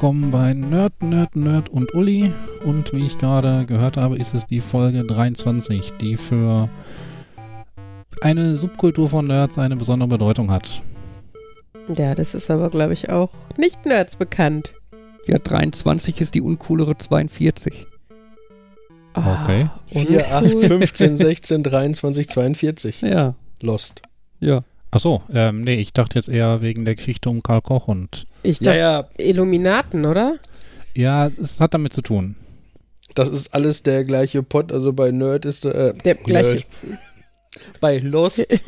Willkommen bei Nerd, Nerd, Nerd und Uli. Und wie ich gerade gehört habe, ist es die Folge 23, die für eine Subkultur von Nerds eine besondere Bedeutung hat. Ja, das ist aber, glaube ich, auch nicht Nerds bekannt. Ja, 23 ist die uncoolere 42. Okay. 4, 8, 15, 16, 23, 42. Ja, Lost. ja. Achso, ähm, nee, ich dachte jetzt eher wegen der Geschichte um Karl Koch und Ich Ja, dachte, ja, Illuminaten, oder? ja, es hat damit zu tun. das ist alles der gleiche Pot. Also bei Nerd ist äh, Der gleiche. Nerd. Bei Lost.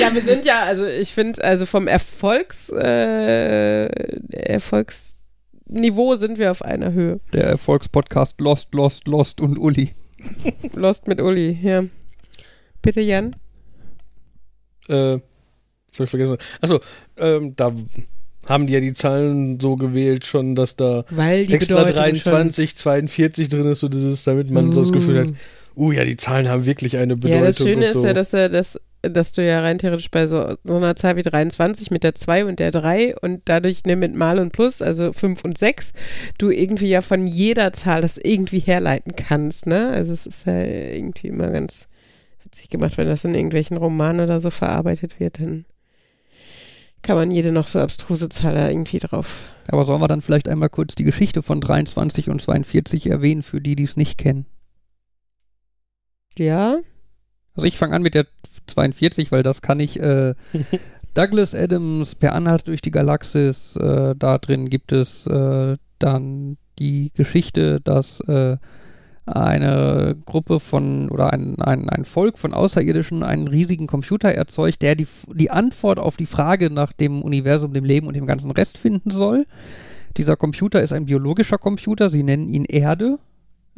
Ja, wir sind ja, also ich finde, also vom Erfolgs, äh, Erfolgsniveau sind wir auf einer Höhe. Der Erfolgspodcast Lost, Lost, Lost und Uli. Lost mit Uli, ja. Bitte, Jan? Äh, das hab ich vergessen. Achso, ähm, da haben die ja die Zahlen so gewählt schon, dass da extra Bedeutung 23, 42 drin ist, so dieses, damit man so das Gefühl hat, uh ja, die Zahlen haben wirklich eine Bedeutung. Ja, das Schöne und ist so. ja, dass, er das, dass du ja rein theoretisch bei so, so einer Zahl wie 23 mit der 2 und der 3 und dadurch ne, mit Mal und Plus, also 5 und 6, du irgendwie ja von jeder Zahl das irgendwie herleiten kannst, ne? Also es ist ja irgendwie immer ganz witzig gemacht, wenn das in irgendwelchen Romanen oder so verarbeitet wird, dann kann man jede noch so abstruse Zahl da irgendwie drauf. Aber sollen wir dann vielleicht einmal kurz die Geschichte von 23 und 42 erwähnen, für die, die es nicht kennen? Ja? Also ich fange an mit der 42, weil das kann ich. Äh, Douglas Adams per Anhalt durch die Galaxis. Äh, da drin gibt es äh, dann die Geschichte, dass äh, eine Gruppe von oder ein, ein, ein Volk von Außerirdischen einen riesigen Computer erzeugt, der die, die Antwort auf die Frage nach dem Universum, dem Leben und dem ganzen Rest finden soll. Dieser Computer ist ein biologischer Computer, sie nennen ihn Erde,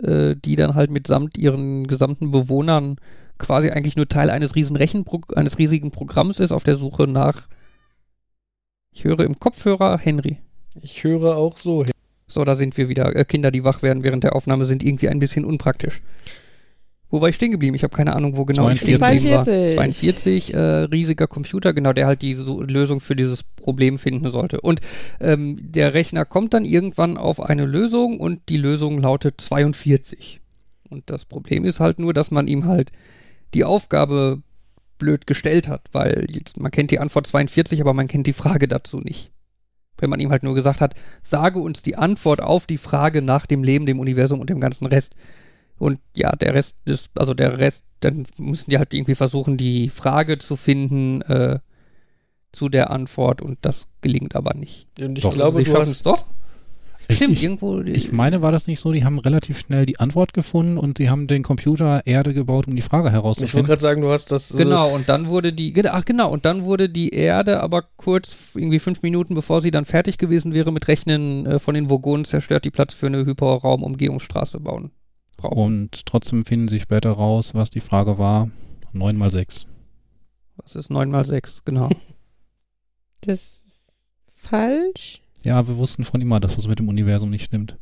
äh, die dann halt mitsamt ihren gesamten Bewohnern quasi eigentlich nur Teil eines riesen Rechenpro eines riesigen Programms ist auf der Suche nach ich höre im Kopfhörer Henry. Ich höre auch so. So, da sind wir wieder. Äh, Kinder, die wach werden während der Aufnahme, sind irgendwie ein bisschen unpraktisch. Wo war ich stehen geblieben? Ich habe keine Ahnung, wo genau ich stehen 42. geblieben war. 42. 42, äh, riesiger Computer, genau, der halt die so Lösung für dieses Problem finden sollte. Und ähm, der Rechner kommt dann irgendwann auf eine Lösung und die Lösung lautet 42. Und das Problem ist halt nur, dass man ihm halt die Aufgabe blöd gestellt hat, weil jetzt, man kennt die Antwort 42, aber man kennt die Frage dazu nicht. Wenn man ihm halt nur gesagt hat, sage uns die Antwort auf die Frage nach dem Leben, dem Universum und dem ganzen Rest. Und ja, der Rest ist, also der Rest, dann müssen die halt irgendwie versuchen, die Frage zu finden äh, zu der Antwort und das gelingt aber nicht. Und ich Doch, glaube, Sie du schaffen hast es doch. Stimmt, irgendwo. Ich meine, war das nicht so? Die haben relativ schnell die Antwort gefunden und sie haben den Computer Erde gebaut, um die Frage Ich wollte herauszufinden. gerade sagen, du hast das. Genau, und dann wurde die, ach genau, und dann wurde die Erde aber kurz, irgendwie fünf Minuten bevor sie dann fertig gewesen wäre mit Rechnen äh, von den Vogonen zerstört, die Platz für eine Hyperraumumgehungsstraße bauen. Brauchen. Und trotzdem finden sie später raus, was die Frage war. 9 mal 6. Was ist 9 mal 6, genau. Das ist falsch. Ja, wir wussten schon immer, dass was mit dem Universum nicht stimmt.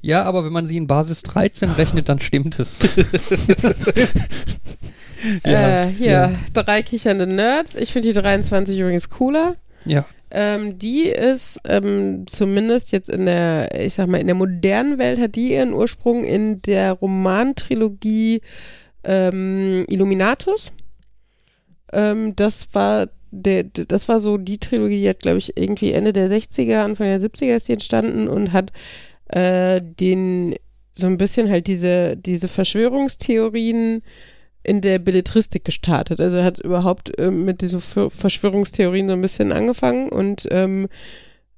ja, aber wenn man sie in Basis 13 rechnet, dann stimmt es. äh, hier, drei kichernde Nerds. Ich finde die 23 übrigens cooler. ja. Ähm, die ist ähm, zumindest jetzt in der, ich sag mal, in der modernen Welt hat die ihren Ursprung in der Romantrilogie ähm, Illuminatus. Ähm, das war der, das war so die Trilogie, die hat, glaube ich, irgendwie Ende der 60er, Anfang der 70er ist die entstanden und hat äh, den so ein bisschen halt diese, diese Verschwörungstheorien in der Belletristik gestartet. Also hat überhaupt ähm, mit diesen Ver- Verschwörungstheorien so ein bisschen angefangen und ähm,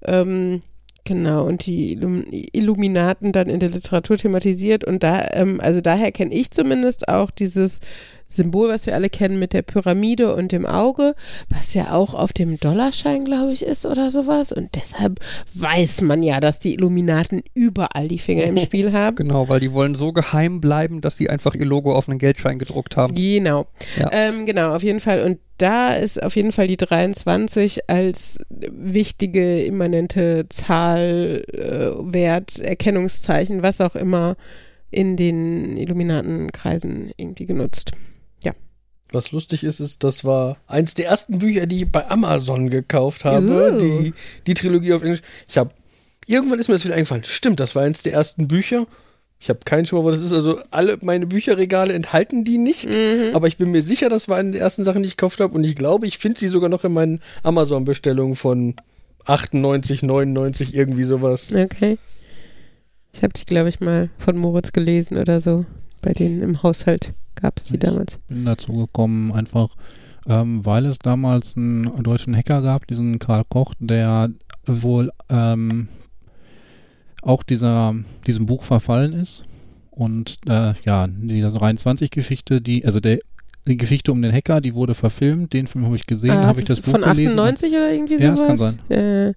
ähm, genau und die Illum Illuminaten dann in der Literatur thematisiert und da ähm, also daher kenne ich zumindest auch dieses Symbol, was wir alle kennen mit der Pyramide und dem Auge, was ja auch auf dem Dollarschein, glaube ich, ist oder sowas. Und deshalb weiß man ja, dass die Illuminaten überall die Finger im Spiel haben. Genau, weil die wollen so geheim bleiben, dass sie einfach ihr Logo auf einen Geldschein gedruckt haben. Genau. Ja. Ähm, genau, auf jeden Fall. Und da ist auf jeden Fall die 23 als wichtige, immanente Zahl, äh, Wert, Erkennungszeichen, was auch immer in den Illuminatenkreisen irgendwie genutzt. Was lustig ist, ist, das war eins der ersten Bücher, die ich bei Amazon gekauft habe. Uh. Die, die Trilogie auf Englisch. Ich habe irgendwann ist mir das wieder eingefallen. Stimmt, das war eins der ersten Bücher. Ich habe keinen Schimmer, wo das ist. Also alle meine Bücherregale enthalten die nicht. Mhm. Aber ich bin mir sicher, das war eine der ersten Sachen, die ich gekauft habe. Und ich glaube, ich finde sie sogar noch in meinen Amazon-Bestellungen von 98, 99, irgendwie sowas. Okay. Ich habe die, glaube ich, mal von Moritz gelesen oder so. Bei denen im Haushalt gab es die Ich- damals. bin dazu gekommen, einfach ähm, weil es damals einen deutschen Hacker gab, diesen Karl Koch, der wohl ähm, auch dieser, diesem Buch verfallen ist. Und äh, ja, diese 23-Geschichte, die, also der, die Geschichte um den Hacker, die wurde verfilmt, den Film habe ich gesehen, Ah, habe ich das Buch von gelesen. 98 oder irgendwie sowas? Ja, das kann sein. Äh,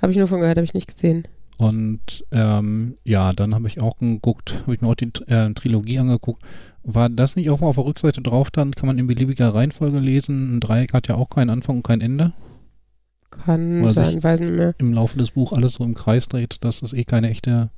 habe ich nur von gehört, habe ich nicht gesehen. Und ähm, ja, dann habe ich auch geguckt, habe ich mir auch die äh, Trilogie angeguckt. War das nicht auch mal auf der Rückseite drauf stand, kann man in beliebiger Reihenfolge lesen. Ein Dreieck hat ja auch keinen Anfang und kein Ende. Kann Oder sein, weiß nicht mehr. Im Laufe des Buches alles so im Kreis dreht, dass es eh keine echte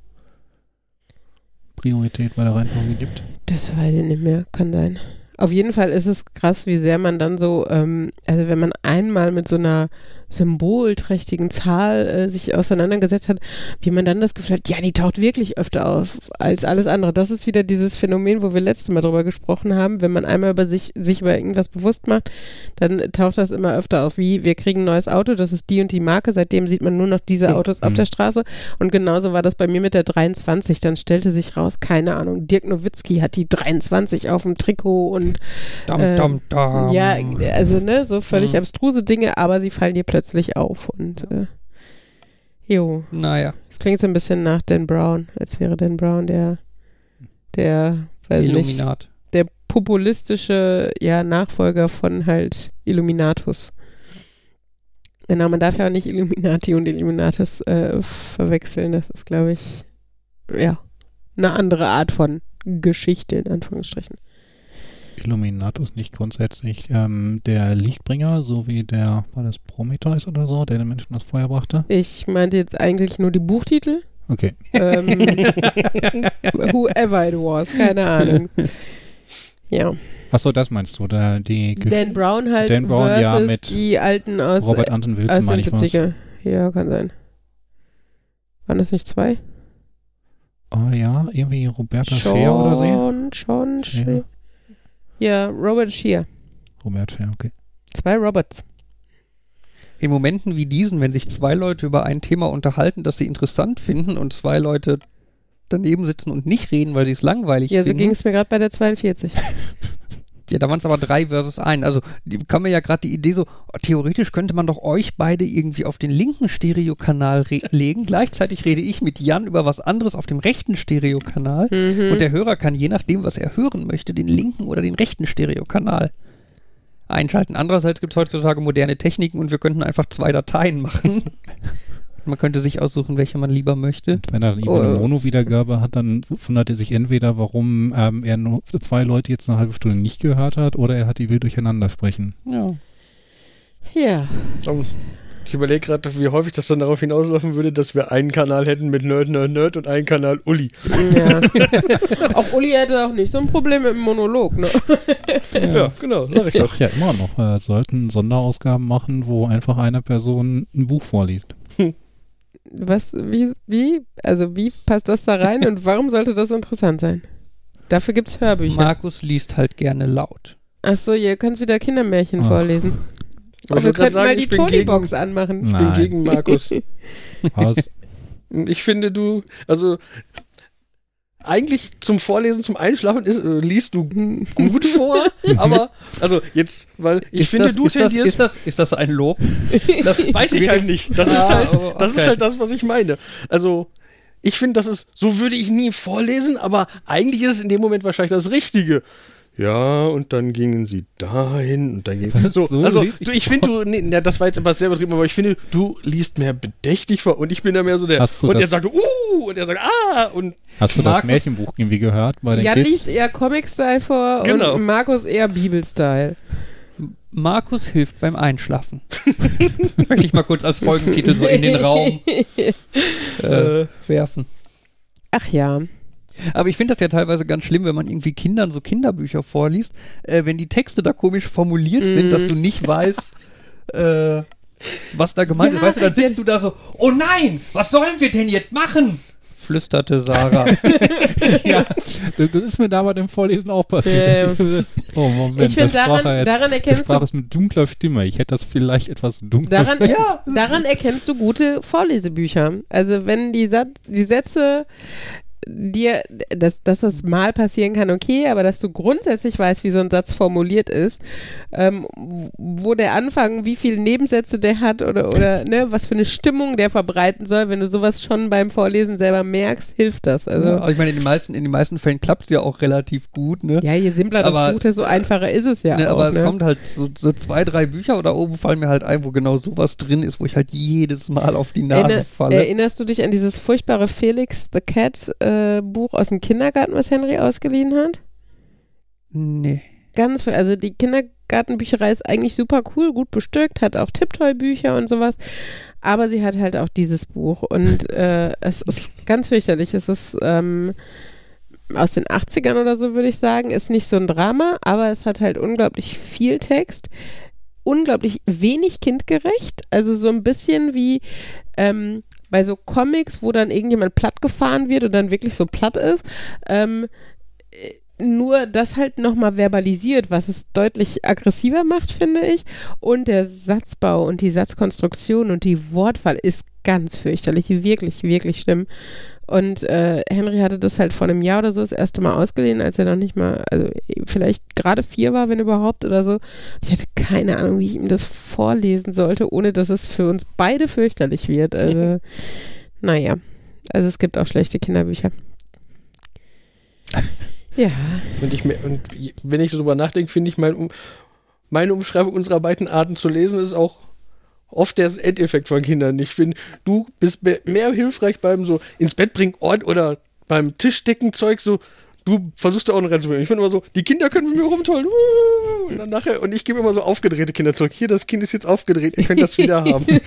Priorität bei der Reihenfolge gibt. Das weiß ich nicht mehr, kann sein. Auf jeden Fall ist es krass, wie sehr man dann so, ähm, also wenn man einmal mit so einer symbolträchtigen Zahl äh, sich auseinandergesetzt hat, wie man dann das Gefühl hat, ja, die taucht wirklich öfter auf als alles andere. Das ist wieder dieses Phänomen, wo wir letztes Mal drüber gesprochen haben. Wenn man einmal über sich, sich über irgendwas bewusst macht, dann taucht das immer öfter auf. Wie, wir kriegen ein neues Auto, das ist die und die Marke, seitdem sieht man nur noch diese Autos auf Mhm. der Straße. Und genauso war das bei mir mit der 23. Dann stellte sich raus, keine Ahnung, Dirk Nowitzki hat die 23 auf dem Trikot und Dam, Ähm, dam, dam. ja, also ne, so völlig Mhm. abstruse Dinge, aber sie fallen dir plötzlich auf und äh, jo, Naja, das klingt so ein bisschen nach Dan Brown, als wäre Dan Brown der der weiß nicht, Illuminat. der populistische ja Nachfolger von halt Illuminatus. Genau, man darf ja auch nicht Illuminati und Illuminatus äh, verwechseln. Das ist, glaube ich, ja, eine andere Art von Geschichte, in Anführungsstrichen. Illuminatus nicht grundsätzlich ähm, der Lichtbringer, so wie der, war das Prometheus oder so, der den Menschen das Feuer brachte? Ich meinte jetzt eigentlich nur die Buchtitel. Okay. Ähm, whoever it was, keine Ahnung. Ja. Achso, das meinst du, der, die Dan Brown halt Dan Brown, versus ja, mit die alten aus, Robert Anton Wilson, meine ich was. 70er. Ja, kann sein. Waren das nicht zwei? Oh ja, irgendwie Roberta Scheer oder so. Sean, Sean, Scheer. Ja, Robert Scheer. Robert Scheer, okay. Zwei Roberts. In Momenten wie diesen, wenn sich zwei Leute über ein Thema unterhalten, das sie interessant finden und zwei Leute daneben sitzen und nicht reden, weil sie es langweilig Ja, so finden. ging es mir gerade bei der 42. Ja, da waren es aber drei versus ein. Also die kam mir ja gerade die Idee so, oh, theoretisch könnte man doch euch beide irgendwie auf den linken Stereokanal re- legen. Gleichzeitig rede ich mit Jan über was anderes auf dem rechten Stereokanal. Mhm. Und der Hörer kann je nachdem, was er hören möchte, den linken oder den rechten Stereokanal einschalten. Andererseits gibt es heutzutage moderne Techniken und wir könnten einfach zwei Dateien machen. man könnte sich aussuchen, welche man lieber möchte. Und wenn er lieber Oh. eine Mono-Wiedergabe hat, dann wundert er sich entweder, warum ähm, er nur zwei Leute jetzt eine halbe Stunde nicht gehört hat, oder er hat die wild durcheinander sprechen. Ja. ja. Um, Ich überlege gerade, wie häufig das dann darauf hinauslaufen würde, dass wir einen Kanal hätten mit Nerd, Nerd, Nerd und einen Kanal Uli. ja. auch Uli hätte auch nicht so ein Problem mit dem Monolog, ne? Ja, genau, sag ich doch. Ja, immer noch. Äh, sollten Sonderausgaben machen, wo einfach eine Person ein Buch vorliest. Was, wie, wie, also wie passt das da rein und warum sollte das interessant sein? Dafür gibt's Hörbücher. Markus liest halt gerne laut. Achso, ihr könnt wieder Kindermärchen Ach. vorlesen. Aber wir könnten sagen, mal die Tony-Box anmachen. ich bin Nein. gegen Markus. Was? Ich finde, du, also eigentlich zum Vorlesen, zum Einschlafen ist, äh, liest du gut vor, aber also jetzt, weil ich Ist finde, das, du ist das, tendierst ist, das, ist das ein Lob? Das weiß ich halt nicht. Das, Ah, ist, halt, oh, das ist okay. halt das, was ich meine. Also, ich finde, das ist, so würde ich nie vorlesen, aber eigentlich ist es in dem Moment wahrscheinlich das Richtige. Ja, und dann gingen sie dahin und dann ging so. So also, du, ich finde, du, nee, na, das war jetzt etwas sehr übertrieben, aber ich finde, du liest mehr bedächtig vor und ich bin da mehr so der. Hast du und der das- sagt, uh, und der sagt, ah, und Hast du das Markus- Märchenbuch irgendwie gehört bei den Jan Kids? liest eher Comic-Style vor Genau. und Markus eher Bibel-Style. Markus hilft beim Einschlafen. Möchte ich mal kurz als Folgentitel so in den Raum äh, werfen. Ach ja. Aber ich finde das ja teilweise ganz schlimm, wenn man irgendwie Kindern so Kinderbücher vorliest, äh, wenn die Texte da komisch formuliert sind, Mm. dass du nicht weißt, äh, was da gemeint Ja, ist. Weißt du, dann sitzt du da so, oh nein, was sollen wir denn jetzt machen? flüsterte Sarah. ja, das, das ist mir da bei dem Vorlesen auch passiert. Ich- oh Moment, Ich find, da sprach daran- jetzt, daran da erkennst du- es mit dunkler Stimme. Ich hätte das vielleicht etwas dunkler Daran, Ja. daran erkennst du gute Vorlesebücher. Also wenn die, Sat die Sätze dir, dass, dass das mal passieren kann, okay, aber dass du grundsätzlich weißt, wie so ein Satz formuliert ist, ähm, wo der Anfang, wie viele Nebensätze der hat oder, oder ne, was für eine Stimmung der verbreiten soll, wenn du sowas schon beim Vorlesen selber merkst, hilft das. Also ja, aber ich meine, in den meisten, in den meisten Fällen klappt es ja auch relativ gut, ne? ja, je simpler das Aber- Buch, desto einfacher ist es ja ne, auch. aber es ne? kommt halt so, so zwei, drei Bücher oder oben fallen mir halt ein, wo genau sowas drin ist, wo ich halt jedes Mal auf die Nase Erinner, falle. Erinnerst du dich an dieses furchtbare Felix the Cat äh, Buch aus dem Kindergarten, was Henry ausgeliehen hat? nee. Ganz, viel- also die Kindergartenbücherei ist eigentlich super cool, gut bestückt, hat auch Tipptoy-Bücher und sowas, aber sie hat halt auch dieses Buch und äh, es ist ganz fürchterlich. Es ist ähm, aus den 80ern oder so, würde ich sagen, ist nicht so ein Drama, aber es hat halt unglaublich viel Text, unglaublich wenig kindgerecht, also so ein bisschen wie ähm, bei so Comics, wo dann irgendjemand platt gefahren wird und dann wirklich so platt ist. Ähm, äh, nur das halt nochmal verbalisiert, was es deutlich aggressiver macht, finde ich. Und der Satzbau und die Satzkonstruktion und die Wortwahl ist ganz fürchterlich, wirklich, wirklich schlimm. Und äh, Henry hatte das halt vor einem Jahr oder so das erste Mal ausgeliehen, als er noch nicht mal, also vielleicht gerade vier war, wenn überhaupt oder so. Ich hatte keine Ahnung, wie ich ihm das vorlesen sollte, ohne dass es für uns beide fürchterlich wird. Also, naja. Also es gibt auch schlechte Kinderbücher. Ja. Und, ich, und wenn ich so drüber nachdenke, finde ich mein, meine Umschreibung unserer beiden Arten zu lesen ist auch oft der Endeffekt von Kindern. Ich finde, du bist mehr, hilfreich beim so ins Bett bringen Ort oder beim Tischdeckenzeug so. Du versuchst da auch noch reinzubringen. Ich finde immer so, die Kinder können mit mir rumtollen. Und dann nachher, und ich gebe immer so aufgedrehte Kinder zurück. Hier, das Kind ist jetzt aufgedreht, ihr könnt das wieder haben.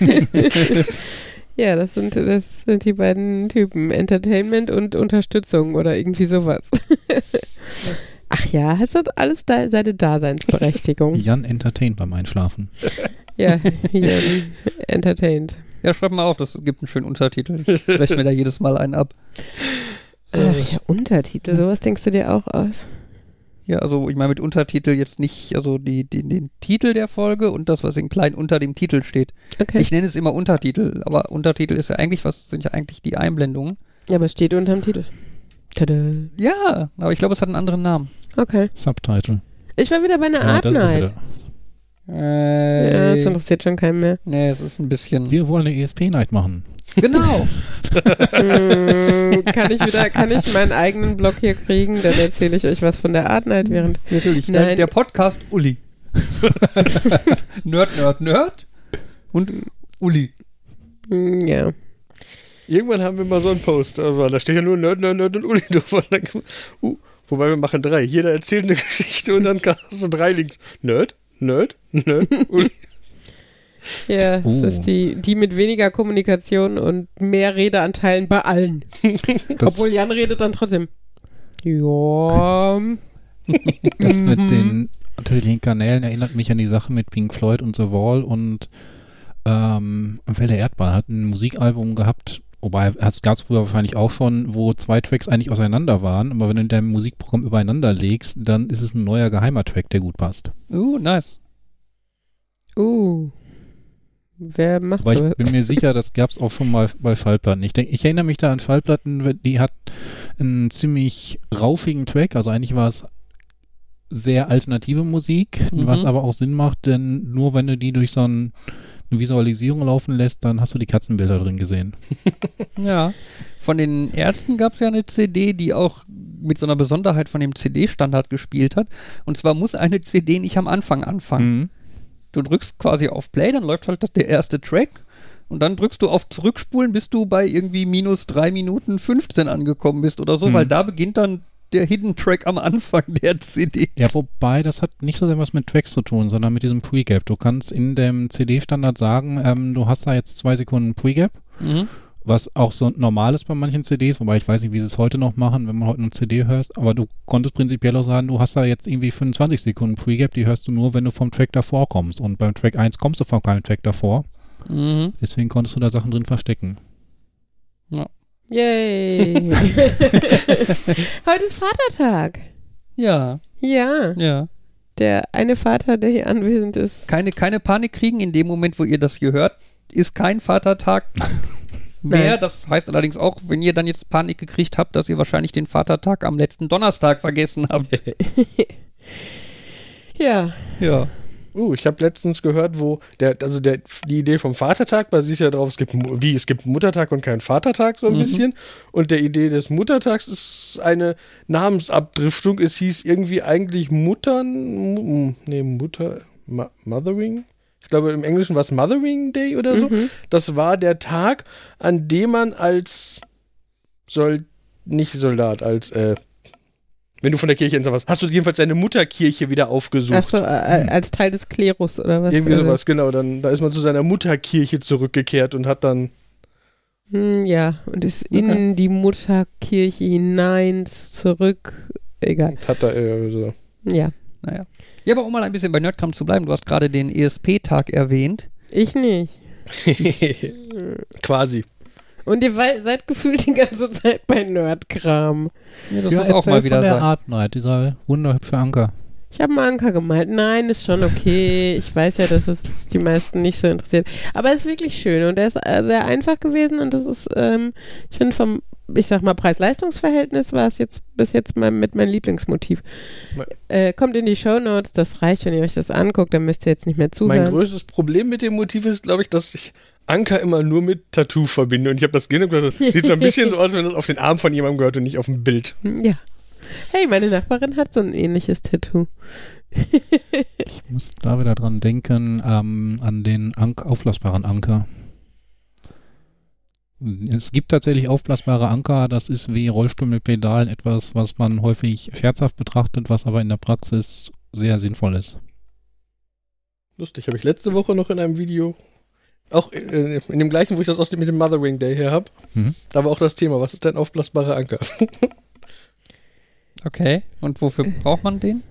Ja, das sind, das sind die beiden Typen. Entertainment und Unterstützung oder irgendwie sowas. Ach ja, es hat alles da, seine Daseinsberechtigung. Jan entertaint beim Einschlafen. Ja, hier entertained. Ja, schreib mal auf, das gibt einen schönen Untertitel. Ich breche mir da jedes Mal einen ab. Ach ja, Untertitel, sowas denkst du dir auch aus. Ja, also ich meine mit Untertitel jetzt nicht, also die, die, den Titel der Folge und das, was in klein unter dem Titel steht. Okay. Ich nenne es immer Untertitel, aber Untertitel ist ja eigentlich, was sind ja eigentlich die Einblendungen? ja, aber es steht unterm Titel. Tada. Ja, aber ich glaube, es hat einen anderen Namen. Okay. Subtitle. Ich war wieder bei einer Ja, Art Night. Wieder- Ja, Äh, das interessiert schon keinen mehr. nee, es ist ein bisschen. Wir wollen eine ESP-Night machen. Genau. Hm, kann ich wieder, kann ich meinen eigenen Blog hier kriegen? Dann erzähle ich euch was von der Art Night während. Natürlich. Nein. Der, der Podcast Uli. Nerd, Nerd, Nerd. Und Uli. Hm, Ja. Irgendwann haben wir mal so einen Post, aber da steht ja nur Nerd, Nerd, Nerd und Uli drauf. Uh, wobei wir machen drei. Jeder erzählt eine Geschichte und dann hast du drei Links. Nerd, Nerd, Uli. Ja, Oh. das ist die, die mit weniger Kommunikation und mehr Redeanteilen bei allen. Das, Obwohl Jan redet dann trotzdem. Ja. das Mhm. mit den unterschiedlichen Kanälen erinnert mich an die Sache mit Pink Floyd und The Wall und ähm, Welle Erdball hat ein Musikalbum gehabt, wobei es gab es früher wahrscheinlich auch schon, wo zwei Tracks eigentlich auseinander waren, aber wenn du in deinem Musikprogramm übereinander legst, dann ist es ein neuer geheimer Track, der gut passt. Uh, nice. Uh. Wer macht so? ich bin mir sicher, das gab es auch schon mal bei Schallplatten. Ich, denk, ich erinnere mich da an Schallplatten, die hat einen ziemlich rauschigen Track, also eigentlich war es sehr alternative Musik, Mhm. was aber auch Sinn macht, denn nur wenn du die durch so ein, eine Visualisierung laufen lässt, dann hast du die Katzenbilder drin gesehen. Ja. Von den Ärzten gab es ja eine CD, die auch mit so einer Besonderheit von dem CD-Standard gespielt hat. Und zwar muss eine CD nicht am Anfang anfangen. Mhm. Du drückst quasi auf Play, dann läuft halt das, der erste Track. Und dann drückst du auf Zurückspulen, bis du bei irgendwie minus 3 Minuten 15 angekommen bist oder so, Mhm. weil da beginnt dann der Hidden Track am Anfang der CD. Ja, wobei, das hat nicht so sehr was mit Tracks zu tun, sondern mit diesem Pre-Gap. Du kannst in dem CD-Standard sagen, ähm, du hast da jetzt zwei Sekunden Pre-Gap Mhm. Was auch so normal ist bei manchen CDs, wobei ich weiß nicht, wie sie es heute noch machen, wenn man heute eine CD hörst, aber du konntest prinzipiell auch sagen, du hast da jetzt irgendwie 25 Sekunden Pre-Gap, die hörst du nur, wenn du vom Track davor kommst. Und beim Track 1 kommst du von keinem Track davor. Mhm. Deswegen konntest du da Sachen drin verstecken. Yay. Heute ist Vatertag. Ja, Ja, ja. der eine Vater, der hier anwesend ist. Keine, keine Panik kriegen in dem Moment, wo ihr das hier hört, ist kein Vatertag mehr. Nein. Das heißt allerdings auch, wenn ihr dann jetzt Panik gekriegt habt, dass ihr wahrscheinlich den Vatertag am letzten Donnerstag vergessen habt. Ja. ja. Uh, ich habe letztens gehört, wo der, also der, die Idee vom Vatertag basiert ja darauf, es gibt wie es gibt Muttertag und keinen Vatertag so ein Mhm. bisschen. Und der Idee des Muttertags ist eine Namensabdriftung. Es hieß irgendwie eigentlich Muttern, Mu- nee Mutter, Ma Mothering. Ich glaube im Englischen war es Mothering Day oder so. Mhm. Das war der Tag, an dem man als soll nicht Soldat als äh, wenn du von der Kirche entsandt warst, hast du jedenfalls deine Mutterkirche wieder aufgesucht. Achso, äh, als Teil des Klerus oder was? Irgendwie Also, sowas, genau. Dann, da ist man zu seiner Mutterkirche zurückgekehrt und hat dann. Hm, ja, und ist in die Mutterkirche hinein, zurück. Egal. Hat da äh, so. Ja. Naja. Ja, aber um mal ein bisschen bei Nerdkram zu bleiben, du hast gerade den ESP-Tag erwähnt. Ich nicht. Quasi. Und ihr seid gefühlt die ganze Zeit bei Nerdkram. Ja, das Ja, muss auch mal wieder von der sein. Art Night, dieser wunderhübsche Anker. Ich habe einen Anker gemalt. Nein, ist schon okay. Ich weiß ja, dass es die meisten nicht so interessiert. Aber es ist wirklich schön und er ist äh, sehr einfach gewesen und das ist, ähm, ich finde vom, ich sag mal, Preis-Leistungs-Verhältnis war es jetzt bis jetzt mal mit meinem Lieblingsmotiv. Äh, kommt in die Show Notes, das reicht, wenn ihr euch das anguckt, dann müsst ihr jetzt nicht mehr Mein zuhören. größtes Problem mit dem Motiv ist, glaube ich, dass ich Anker immer nur mit Tattoo verbinde. Und ich habe das gesehen und gedacht, sieht so ein bisschen so aus, wenn das auf den Arm von jemandem gehört und nicht auf dem Bild. Ja. Hey, meine Nachbarin hat so ein ähnliches Tattoo. Ich muss da wieder dran denken, ähm, an den Ank aufblasbaren Anker. Es gibt tatsächlich aufblasbare Anker, das ist wie Rollstuhl mit Pedalen etwas, was man häufig scherzhaft betrachtet, was aber in der Praxis sehr sinnvoll ist. Lustig, habe ich letzte Woche noch in einem Video, auch äh, in dem gleichen, wo ich das aus dem, mit dem Mothering Day her habe, Mhm. da war auch das Thema, was ist denn aufblasbarer Anker? Okay. Und wofür braucht man den?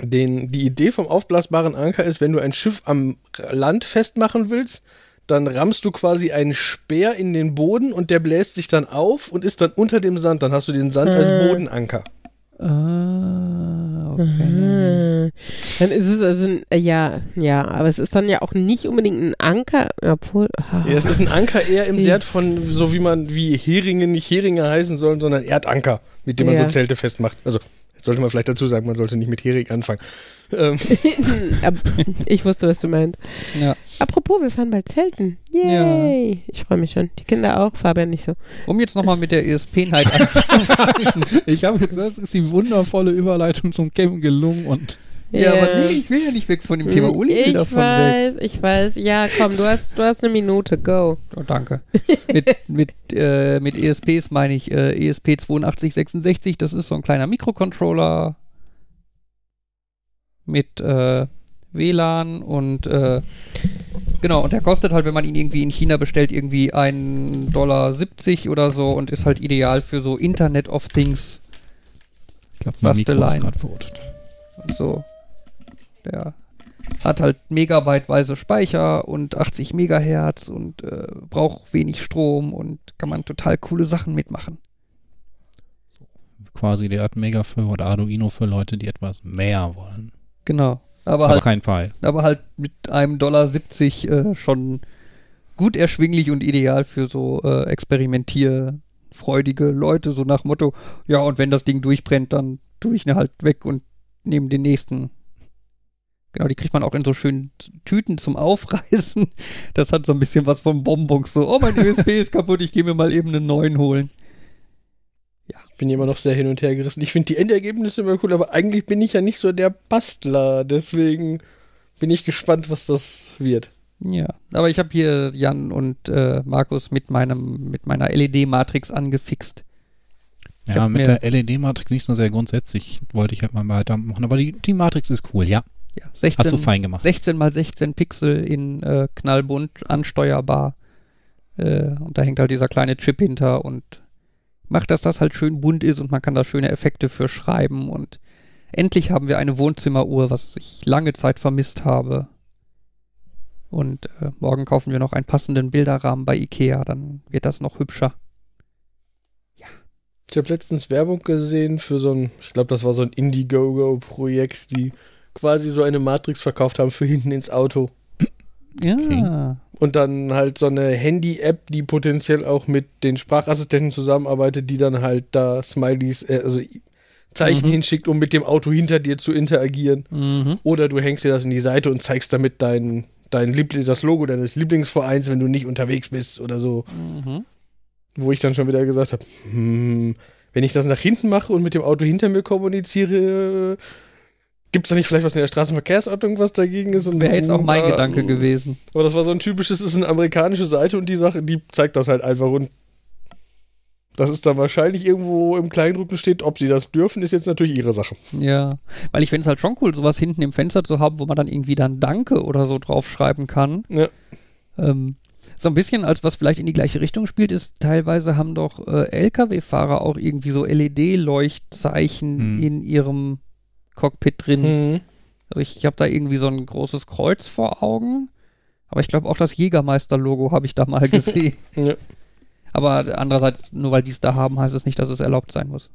Den, die Idee vom aufblasbaren Anker ist, wenn du ein Schiff am Land festmachen willst, dann rammst du quasi einen Speer in den Boden und der bläst sich dann auf und ist dann unter dem Sand. Dann hast du den Sand als Ah. Bodenanker. Ah, okay. Ah. Dann ist es also, ein, äh, ja, ja, aber es ist dann ja auch nicht unbedingt ein Anker, obwohl, ah. Ja, es ist ein Anker eher im Hm. Sinn von, so wie man, wie Heringe nicht Heringe heißen sollen, sondern Erdanker, mit dem man Ja. so Zelte festmacht. Also, sollte man vielleicht dazu sagen, man sollte nicht mit Hering anfangen. Ähm, ich wusste, was du meinst. Ja. Apropos, wir fahren bald Zelten. Yay. Ich freue mich schon. Die Kinder auch, Fabian nicht so. Um jetzt nochmal mit der ESP-Night anzufangen. Ich habe jetzt, das ist die wundervolle Überleitung zum Campen gelungen und ja, aber Ja. nee, ich will ja nicht weg von dem Thema. Uli will ich davon weg. weiß, ich weiß. Ja, komm, du hast, du hast eine Minute, go. Oh, danke. mit, mit, äh, mit ESPs meine ich äh, ESP 8266. Das ist so ein kleiner Mikrocontroller mit äh, WLAN und äh, genau, und der kostet halt, wenn man ihn irgendwie in China bestellt, irgendwie 1,70 Dollar oder so und ist halt ideal für so Internet of Things ich glaube, mein Mikro ist Basteleien. gerade verrutscht. und so. Der hat halt megabyteweise Speicher und 80 Megahertz und äh, braucht wenig Strom und kann man total coole Sachen mitmachen. Quasi der Art Mega für oder Arduino für Leute, die etwas mehr wollen. Genau. Aber, Aber halt, kein Pfeil. aber halt mit einem Dollar 70 äh, schon gut erschwinglich und ideal für so äh, experimentierfreudige Leute, so nach Motto, ja, und wenn das Ding durchbrennt, dann tue ich ihn halt weg und nehme den nächsten. Genau, die kriegt man auch in so schönen Tüten zum Aufreißen. Das hat so ein bisschen was von Bonbons. So, oh, mein USB ist kaputt, ich gehe mir mal eben einen neuen holen. ich bin immer noch sehr hin und her gerissen. Ich finde die Endergebnisse immer cool, aber eigentlich bin ich ja nicht so der Bastler. Deswegen bin ich gespannt, was das wird. Ja, aber ich habe hier Jan und äh, Markus mit meinem mit meiner LED-Matrix angefixt. Ich Ja, mit der LED-Matrix nicht so sehr grundsätzlich. Wollte ich halt mal weitermachen. Aber die, die Matrix ist cool, ja. Ja, 16, Hast du fein gemacht. 16 mal 16 Pixel in äh, knallbunt ansteuerbar. Äh, und da hängt halt dieser kleine Chip hinter und macht, dass das halt schön bunt ist und man kann da schöne Effekte für schreiben und endlich haben wir eine Wohnzimmeruhr, was ich lange Zeit vermisst habe. Und äh, morgen kaufen wir noch einen passenden Bilderrahmen bei Ikea, dann wird das noch hübscher. Ich habe letztens Werbung gesehen für so ein, ich glaube, das war so ein Indiegogo-Projekt, die quasi so eine Matrix verkauft haben für hinten ins Auto. Ja. Okay. Und dann halt so eine Handy-App, die potenziell auch mit den Sprachassistenten zusammenarbeitet, die dann halt da Smileys, äh, also Zeichen Mhm. hinschickt, um mit dem Auto hinter dir zu interagieren. Mhm. Oder du hängst dir das in die Seite und zeigst damit dein, dein Liebling, das Logo deines Lieblingsvereins, wenn du nicht unterwegs bist oder so. Mhm. Wo ich dann schon wieder gesagt habe, hm, wenn ich das nach hinten mache und mit dem Auto hinter mir kommuniziere, gibt es da nicht vielleicht was in der Straßenverkehrsordnung, was dagegen ist? Wäre jetzt auch mein Ah, Gedanke gewesen. Aber das war so ein typisches, es ist eine amerikanische Seite und die Sache, die zeigt das halt einfach und das ist dann wahrscheinlich irgendwo im Kleindruck steht, ob sie das dürfen, ist jetzt natürlich ihre Sache. Ja, weil ich finde es halt schon cool, sowas hinten im Fenster zu haben, wo man dann irgendwie dann Danke oder so draufschreiben kann. Ja. Ähm, so ein bisschen als was vielleicht in die gleiche Richtung spielt, ist teilweise haben doch äh, LKW-Fahrer auch irgendwie so LED-Leuchtzeichen Hm. in ihrem Cockpit drin. Mhm. Also ich, ich habe da irgendwie so ein großes Kreuz vor Augen. Aber ich glaube auch das Jägermeister-Logo habe ich da mal gesehen. Ja. Aber andererseits, nur weil die es da haben, heißt es nicht, dass es erlaubt sein muss.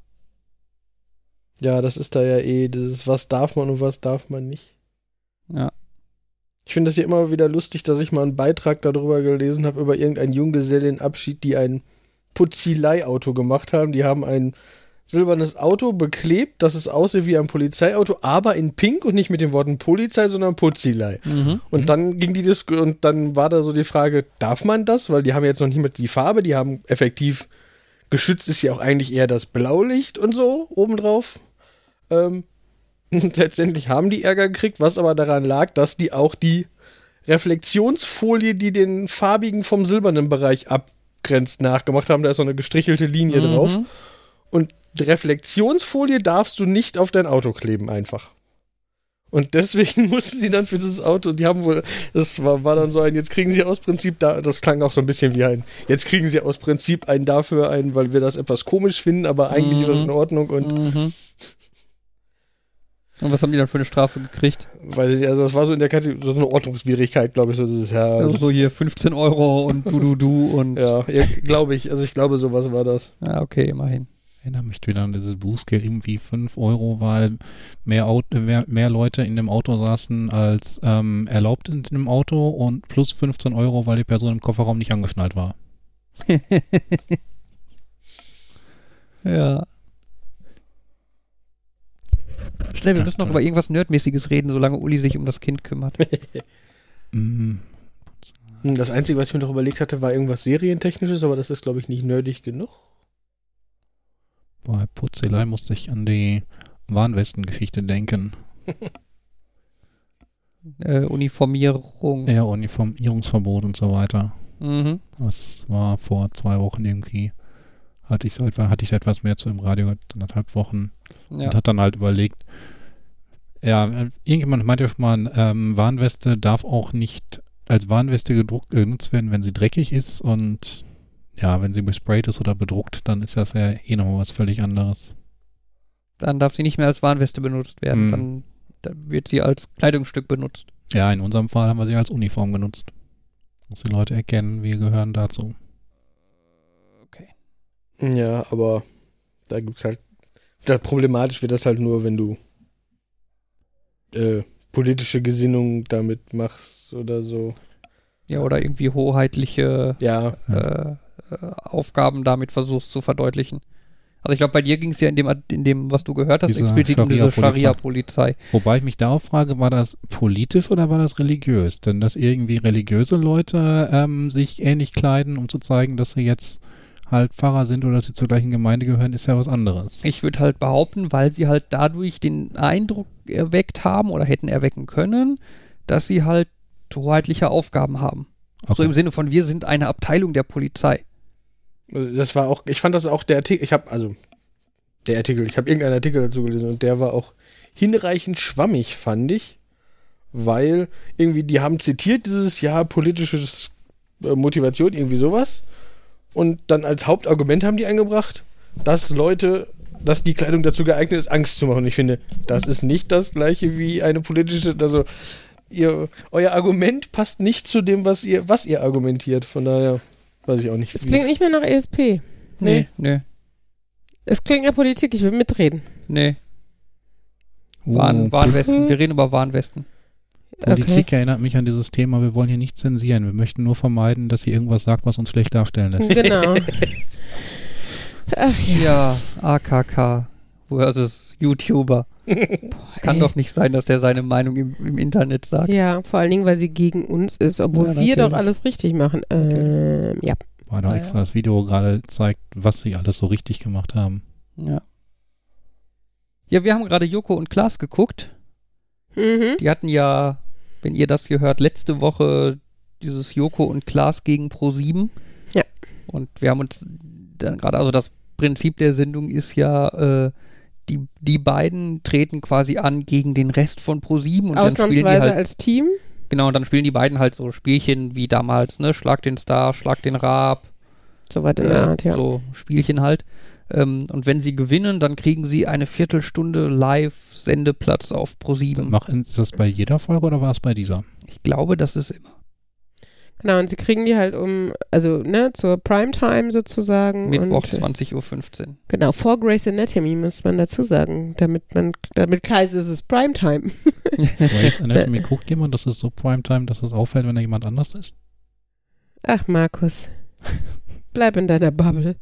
Ja, das ist da ja eh, dieses, was darf man und was darf man nicht. Ja. Ich finde das ja immer wieder lustig, dass ich mal einen Beitrag darüber gelesen habe, über irgendeinen Junggesellenabschied, die ein Putzilei-Auto gemacht haben. Die haben ein silbernes Auto beklebt, dass es aussieht wie ein Polizeiauto, aber in Pink und nicht mit den Worten Polizei, sondern Putzilei. Mhm. Und dann ging die Disku und dann war da so die Frage, darf man das? Weil die haben jetzt noch nicht mal die Farbe, die haben effektiv geschützt ist ja auch eigentlich eher das Blaulicht und so obendrauf. Ähm, und letztendlich haben die Ärger gekriegt, was aber daran lag, dass die auch die Reflexionsfolie, die den farbigen vom silbernen Bereich abgrenzt, nachgemacht haben. Da ist so eine gestrichelte Linie drauf. Mhm. Und die Reflexionsfolie darfst du nicht auf dein Auto kleben, einfach. Und deswegen mussten sie dann für dieses Auto, die haben wohl, das war, war dann so ein, jetzt kriegen sie aus Prinzip da, das klang auch so ein bisschen wie ein, jetzt kriegen sie aus Prinzip einen dafür ein, weil wir das etwas komisch finden, aber eigentlich ist das in Ordnung und Mhm. Und was haben die dann für eine Strafe gekriegt? weil, also das war so in der Kategorie, so eine Ordnungswidrigkeit, glaube ich, so dieses, ja, Also so hier 15 Euro und du, du, du und. ja, ja glaube ich, also ich glaube, sowas war das. Ja, okay, immerhin. Ich erinnere mich wieder an dieses Bußgeld, irgendwie 5 Euro, weil mehr, Auto, mehr, mehr Leute in dem Auto saßen als ähm, erlaubt in dem Auto und plus 15 Euro, weil die Person im Kofferraum nicht angeschnallt war. Ja. Schnell, wir müssen noch über irgendwas Nerdmäßiges reden, solange Uli sich um das Kind kümmert. Mm, Hm, Das Einzige, was ich mir noch überlegt hatte, war irgendwas Serientechnisches, aber das ist, glaube ich, nicht nerdig genug. Bei Putzelei musste ich an die Warnwesten-Geschichte denken. Äh, Uniformierung. Ja, Uniformierungsverbot und so weiter. Mhm. Das war vor zwei Wochen irgendwie. Hatte ich, so etwa, hatte ich etwas mehr zu im Radio, anderthalb Wochen. Ja. und hat dann halt überlegt, ja, irgendjemand meinte ja schon mal, ähm, Warnweste darf auch nicht als Warnweste gedruckt, genutzt werden, wenn sie dreckig ist und ja, wenn sie besprayt ist oder bedruckt, dann ist das ja eh nochmal was völlig anderes. Dann darf sie nicht mehr als Warnweste benutzt werden. Mhm. Dann, dann wird sie als Kleidungsstück benutzt. Ja, in unserem Fall haben wir sie als Uniform genutzt. Dass die Leute erkennen, wir gehören dazu. Okay. Ja, aber da gibt's halt. Da problematisch wird das halt nur, wenn du äh, politische Gesinnung damit machst oder so. Ja, oder irgendwie hoheitliche Ja, äh, äh, Aufgaben damit versuchst zu verdeutlichen. Also ich glaube, bei dir ging es ja in dem, in dem, was du gehört hast, Diese explizit um diese Scharia-Polizei. Wobei ich mich da auch frage, war das politisch oder war das religiös? Denn dass irgendwie religiöse Leute ähm, sich ähnlich kleiden, um zu zeigen, dass sie jetzt halt Pfarrer sind oder dass sie zur gleichen Gemeinde gehören, ist ja was anderes. Ich würde halt behaupten, weil sie halt dadurch den Eindruck erweckt haben oder hätten erwecken können, dass sie halt hoheitliche Aufgaben haben. So Okay. im Sinne von, wir sind eine Abteilung der Polizei. Das war auch, ich fand das auch der Artikel, ich habe, also der Artikel, ich habe irgendeinen Artikel dazu gelesen und der war auch hinreichend schwammig, fand ich, weil irgendwie, die haben zitiert dieses Jahr politisches äh, Motivation, irgendwie sowas. Und dann als Hauptargument haben die eingebracht, dass Leute, dass die Kleidung dazu geeignet ist, Angst zu machen. Ich finde, das ist nicht das gleiche wie eine politische, also ihr, euer Argument passt nicht zu dem, was ihr, was ihr argumentiert. Von daher weiß ich auch nicht. Es klingt nicht mehr nach ESP. Nee, nee, Es klingt nach Politik, ich will mitreden. nee. Warn, Oh, Warnwesten. Wir reden über Warnwesten. Politik erinnert mich an dieses Thema, wir wollen hier nicht zensieren. Wir möchten nur vermeiden, dass ihr irgendwas sagt, was uns schlecht darstellen lässt. Genau. Ach ja. Ja, AKK versus YouTuber. Kann ey. doch nicht sein, dass der seine Meinung im, im Internet sagt. Ja, vor allen Dingen, weil sie gegen uns ist, obwohl Ja, wir doch alles richtig machen. Ähm, ja. Weil da Ah, extra das Video gerade zeigt, was sie alles so richtig gemacht haben. Ja. Ja, wir haben gerade Joko und Klaas geguckt. Mhm. Die hatten ja, wenn ihr das hier hört, letzte Woche dieses Joko und Klaas gegen Pro7. Ja. Und wir haben uns dann gerade, also das Prinzip der Sendung ist ja, äh, die, die beiden treten quasi an gegen den Rest von Pro7 und dann spielen die Ausnahmsweise halt, als Team. genau, und dann spielen die beiden halt so Spielchen wie damals, ne, Schlag den Star, Schlag den Raab, Soweit in der Art, ja. so Spielchen halt. Ähm, und wenn sie gewinnen, dann kriegen sie eine Viertelstunde Live-Sendeplatz auf Pro7. Machen ist das bei jeder Folge oder war es bei dieser? Ich glaube, das ist immer. Genau, und sie kriegen die halt um, also, ne, zur Primetime sozusagen. Mittwoch und, äh, 20.15 Uhr. Genau, vor Grey's Anatomy muss man dazu sagen, damit man, damit klar ist, es ist Primetime. Grey's Anatomy guckt jemand, das ist so Primetime, dass es auffällt, wenn da jemand anders ist? Ach, Markus. Bleib in deiner Bubble.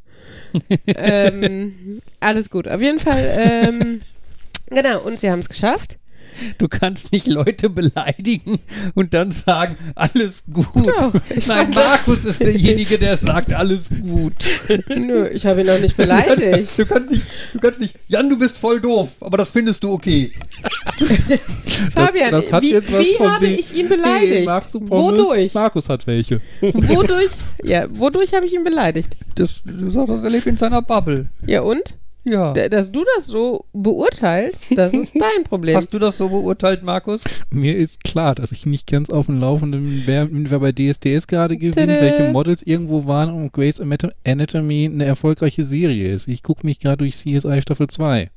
ähm, alles gut. Auf jeden Fall, ähm, genau, und sie haben es geschafft. Du kannst nicht Leute beleidigen und dann sagen, alles gut. Ja, Nein, Markus ist derjenige, der sagt, alles gut. Nö, ich habe ihn noch nicht beleidigt. Du kannst nicht, du kannst nicht, Jan, du bist voll doof, aber das findest du okay. Fabian, das hat wie, wie habe ich ihn beleidigt? du Pommes? Wodurch? Markus hat welche. Wodurch? Ja, wodurch habe ich ihn beleidigt? Das, du sagst, das erlebt in seiner Bubble. Ja, und? Ja. D- Dass du das so beurteilst, das ist dein Problem. Hast du das so beurteilt, Markus? Mir ist klar, dass ich nicht ganz auf dem Laufenden wer, wer bei DSDS gerade gewinnt, welche Models irgendwo waren und Grey's Anato- Anatomy eine erfolgreiche Serie ist. Ich gucke mich gerade durch CSI Staffel 2.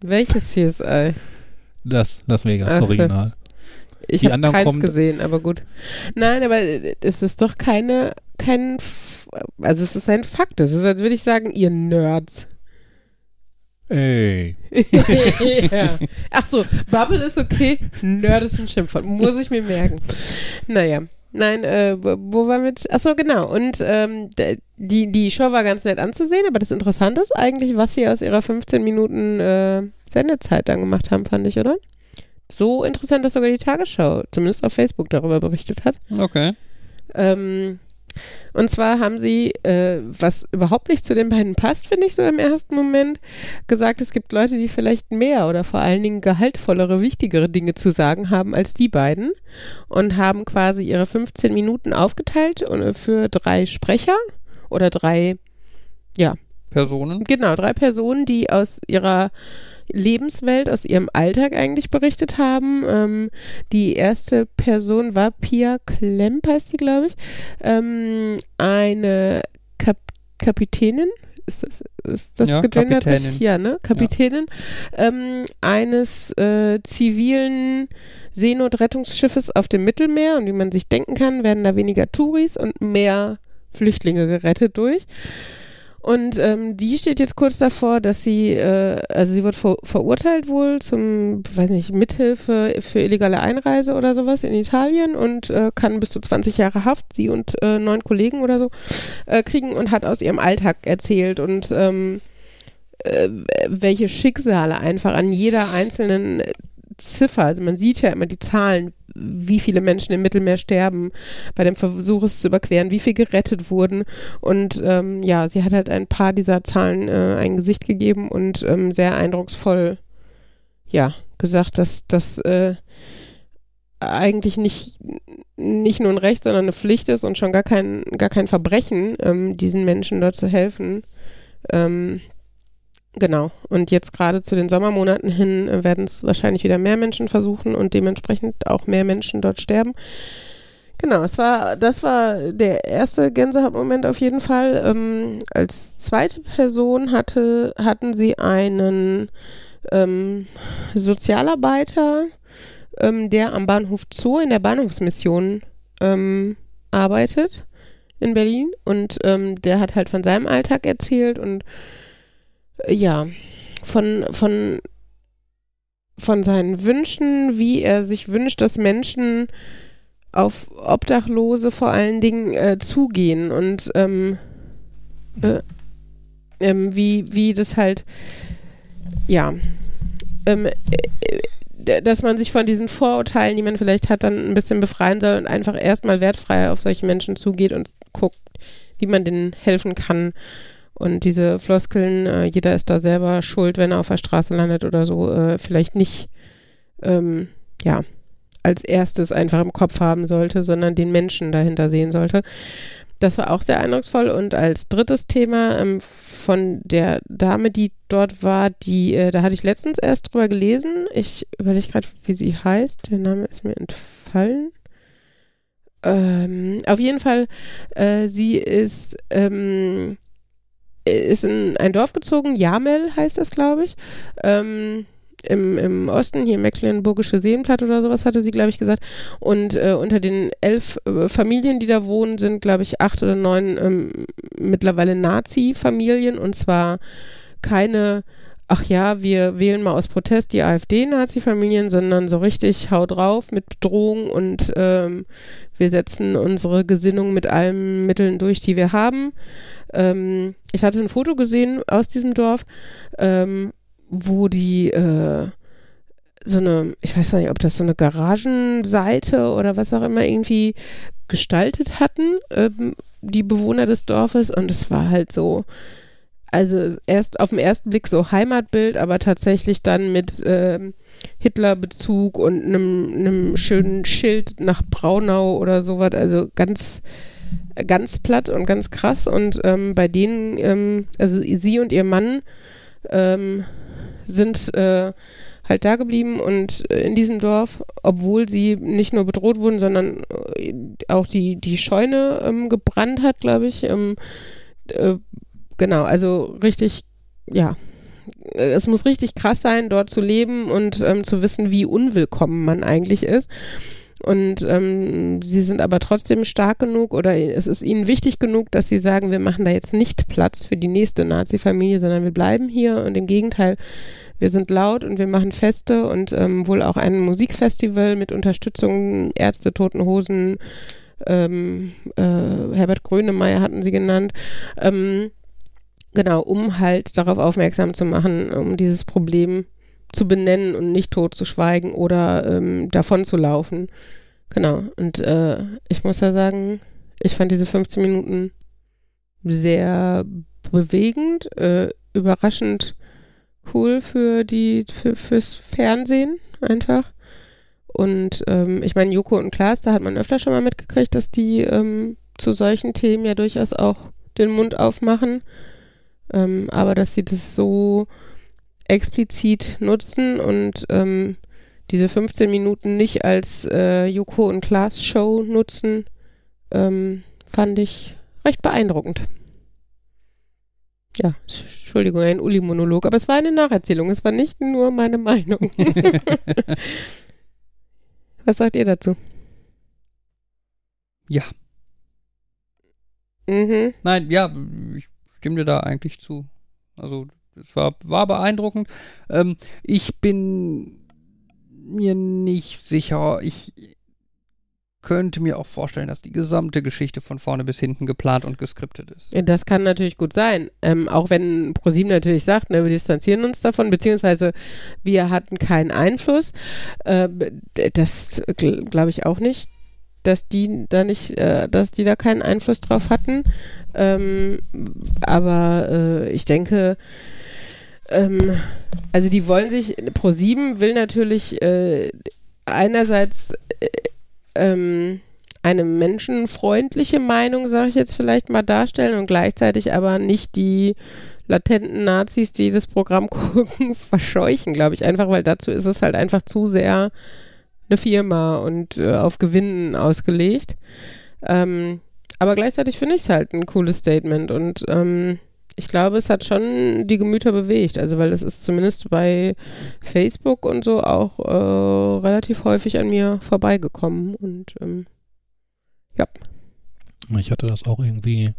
Welches CSI? Das Las Vegas Ach so. Original. Ich habe keins gesehen, aber gut. Nein, aber es ist doch keine, kein, F- also es ist ein Fakt. Es ist, als würde ich sagen, ihr Nerds. Ey. ja. Ach so, Bubble ist okay, Nerd ist ein Schimpfwort. Muss ich mir merken. Naja. Nein, äh, wo wo war mit? Ach so, genau. Und ähm, die, die Show war ganz nett anzusehen, aber das Interessante ist eigentlich, was sie aus ihrer 15 Minuten äh, Sendezeit dann gemacht haben, fand ich, oder? So interessant, dass sogar die Tagesschau, zumindest auf Facebook, darüber berichtet hat. Okay. Ähm, und zwar haben sie, äh, was überhaupt nicht zu den beiden passt, finde ich so im ersten Moment, gesagt, es gibt Leute, die vielleicht mehr oder vor allen Dingen gehaltvollere, wichtigere Dinge zu sagen haben als die beiden und haben quasi ihre 15 Minuten aufgeteilt äh, für drei Sprecher oder drei, Personen. genau, drei Personen, die aus ihrer Lebenswelt, aus ihrem Alltag eigentlich berichtet haben. Ähm, die erste Person war Pia Klemp, heißt sie, glaube ich. Ähm, eine Kap Kapitänin. Ist das, ist das Ja, gegendert? Kapitänin. richtig? Ja, ne? Kapitänin ähm, eines äh, zivilen Seenotrettungsschiffes auf dem Mittelmeer. Und wie man sich denken kann, werden da weniger Touris und mehr Flüchtlinge gerettet durch. Und ähm, die steht jetzt kurz davor, dass sie, äh, also sie wird ver verurteilt wohl zum, weiß nicht, Mithilfe für illegale Einreise oder sowas in Italien und äh, kann bis zu 20 Jahre Haft, sie und äh, neun Kollegen oder so, äh, kriegen und hat aus ihrem Alltag erzählt und ähm, äh, welche Schicksale einfach an jeder einzelnen Ziffer, also man sieht ja immer die Zahlen, wie viele Menschen im Mittelmeer sterben bei dem Versuch, es zu überqueren, wie viel gerettet wurden. Und ähm, ja, sie hat halt ein paar dieser Zahlen äh, ein Gesicht gegeben und ähm, sehr eindrucksvoll, ja, gesagt, dass das äh, eigentlich nicht, nicht nur ein Recht, sondern eine Pflicht ist und schon gar kein, gar kein Verbrechen, ähm, diesen Menschen dort zu helfen. Ähm, Genau. Und jetzt gerade zu den Sommermonaten hin äh, werden es wahrscheinlich wieder mehr Menschen versuchen und dementsprechend auch mehr Menschen dort sterben. Genau, es war, das war der erste Gänsehautmoment auf jeden Fall. Ähm, als zweite Person hatte, hatten sie einen ähm, Sozialarbeiter, ähm, der am Bahnhof Zoo in der Bahnhofsmission ähm, arbeitet in Berlin und ähm, der hat halt von seinem Alltag erzählt und ja, von, von, von seinen Wünschen, wie er sich wünscht, dass Menschen auf Obdachlose vor allen Dingen äh, zugehen und ähm, äh, ähm, wie, wie das halt, ja, ähm, äh, dass man sich von diesen Vorurteilen, die man vielleicht hat, dann ein bisschen befreien soll und einfach erstmal wertfrei auf solche Menschen zugeht und guckt, wie man denen helfen kann. Und diese Floskeln, äh, jeder ist da selber schuld, wenn er auf der Straße landet oder so, äh, vielleicht nicht, ähm, ja, als erstes einfach im Kopf haben sollte, sondern den Menschen dahinter sehen sollte. Das war auch sehr eindrucksvoll. Und als drittes Thema ähm, von der Dame, die dort war, die, äh, da hatte ich letztens erst drüber gelesen. Ich überlege gerade, wie sie heißt. Der Name ist mir entfallen. Ähm, auf jeden Fall, äh, sie ist, ähm, ist in ein Dorf gezogen, Jamel heißt das, glaube ich. Ähm, im, im Osten, hier Mecklenburgische Seenplatte oder sowas, hatte sie, glaube ich, gesagt. Und äh, unter den elf äh, Familien, die da wohnen, sind, glaube ich, acht oder neun ähm, mittlerweile Nazi-Familien und zwar keine ach ja, wir wählen mal aus Protest die AfD-Nazi-Familien, sondern so richtig hau drauf mit Bedrohung und ähm, wir setzen unsere Gesinnung mit allen Mitteln durch, die wir haben. Ähm, ich hatte ein Foto gesehen aus diesem Dorf ähm, wo die äh, so eine, ich weiß nicht, ob das so eine Garagenseite oder was auch immer irgendwie gestaltet hatten, ähm, die Bewohner des Dorfes. Und es war halt so, also erst auf den ersten Blick so Heimatbild, aber tatsächlich dann mit ähm, Hitlerbezug und einem, schönen Schild nach Braunau oder sowas. Also ganz, ganz platt und ganz krass. Und ähm, bei denen, ähm, also sie und ihr Mann, ähm, sind äh, halt da geblieben und äh, in diesem Dorf, obwohl sie nicht nur bedroht wurden, sondern äh, auch die, die Scheune ähm, gebrannt hat, glaube ich. Ähm, äh, genau, also richtig, ja, es muss richtig krass sein, dort zu leben und ähm, zu wissen, wie unwillkommen man eigentlich ist. Und ähm, sie sind aber trotzdem stark genug oder es ist ihnen wichtig genug, dass sie sagen, wir machen da jetzt nicht Platz für die nächste Nazi-Familie, sondern wir bleiben hier und im Gegenteil, wir sind laut und wir machen Feste und ähm, wohl auch ein Musikfestival mit Unterstützung Ärzte, Toten Hosen, ähm, äh, Herbert Grönemeyer hatten sie genannt. Ähm, genau, um halt darauf aufmerksam zu machen, um dieses Problem zu benennen und nicht tot zu schweigen oder ähm, davon zu laufen. Genau. Und äh, ich muss ja sagen, ich fand diese 15 Minuten sehr bewegend, äh, überraschend cool für die, für, fürs Fernsehen einfach. Und ähm, ich meine, Joko und Klaas, da hat man öfter schon mal mitgekriegt, dass die ähm, zu solchen Themen ja durchaus auch den Mund aufmachen. Ähm, aber dass sie das so explizit nutzen und ähm, diese 15 Minuten nicht als äh, Joko und Klaas Show nutzen, ähm, fand ich recht beeindruckend. Ja, Entschuldigung, ein Uli-Monolog, aber es war eine Nacherzählung, es war nicht nur meine Meinung. Was sagt ihr dazu? Ja. Mhm. Nein, ja, ich stimme dir da eigentlich zu. Also es war, war beeindruckend. Ähm, ich bin mir nicht sicher. Ich könnte mir auch vorstellen, dass die gesamte Geschichte von vorne bis hinten geplant und geskriptet ist. Das kann natürlich gut sein. Ähm, auch wenn ProSieben natürlich sagt, ne, wir distanzieren uns davon, beziehungsweise wir hatten keinen Einfluss. Äh, das glaube ich auch nicht dass die da nicht, äh, dass die da keinen Einfluss drauf hatten. Ähm, aber äh, ich denke, ähm, also die wollen sich, Pro7 will natürlich äh, einerseits äh, ähm, eine menschenfreundliche Meinung, sage ich jetzt vielleicht mal, darstellen und gleichzeitig aber nicht die latenten Nazis, die das Programm gucken, verscheuchen, glaube ich. Einfach, weil dazu ist es halt einfach zu sehr eine Firma und äh, auf Gewinnen ausgelegt. Ähm, aber gleichzeitig finde ich es halt ein cooles Statement und ähm, ich glaube, es hat schon die Gemüter bewegt. Also, weil es ist zumindest bei Facebook und so auch äh, relativ häufig an mir vorbeigekommen. Und ähm, ja. Ich hatte das auch irgendwie,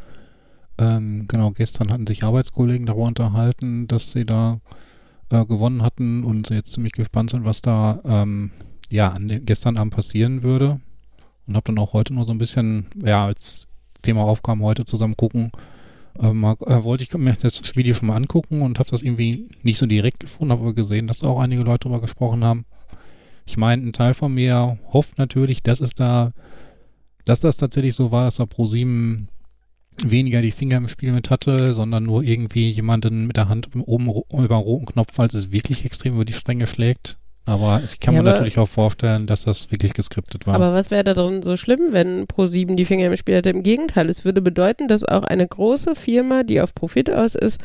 ähm, genau, gestern hatten sich Arbeitskollegen darüber unterhalten, dass sie da äh, gewonnen hatten und sie jetzt ziemlich gespannt sind, was da ähm, ja gestern Abend passieren würde. Und habe dann auch heute nur so ein bisschen, ja, als Thema aufkam, heute zusammen gucken, ähm, äh, wollte ich mir das Video schon mal angucken und habe das irgendwie nicht so direkt gefunden, aber gesehen, dass auch einige Leute darüber gesprochen haben. Ich meine, ein Teil von mir hofft natürlich, dass es da, dass das tatsächlich so war, dass da ProSieben weniger die Finger im Spiel mit hatte, sondern nur irgendwie jemanden mit der Hand oben über den roten Knopf, falls es wirklich extrem über die Stränge schlägt, aber ich kann Ja, mir natürlich auch vorstellen, dass das wirklich geskriptet war. Aber was wäre da drin so schlimm, wenn Pro7 die Finger im Spiel hätte? Im Gegenteil, es würde bedeuten, dass auch eine große Firma, die auf Profit aus ist,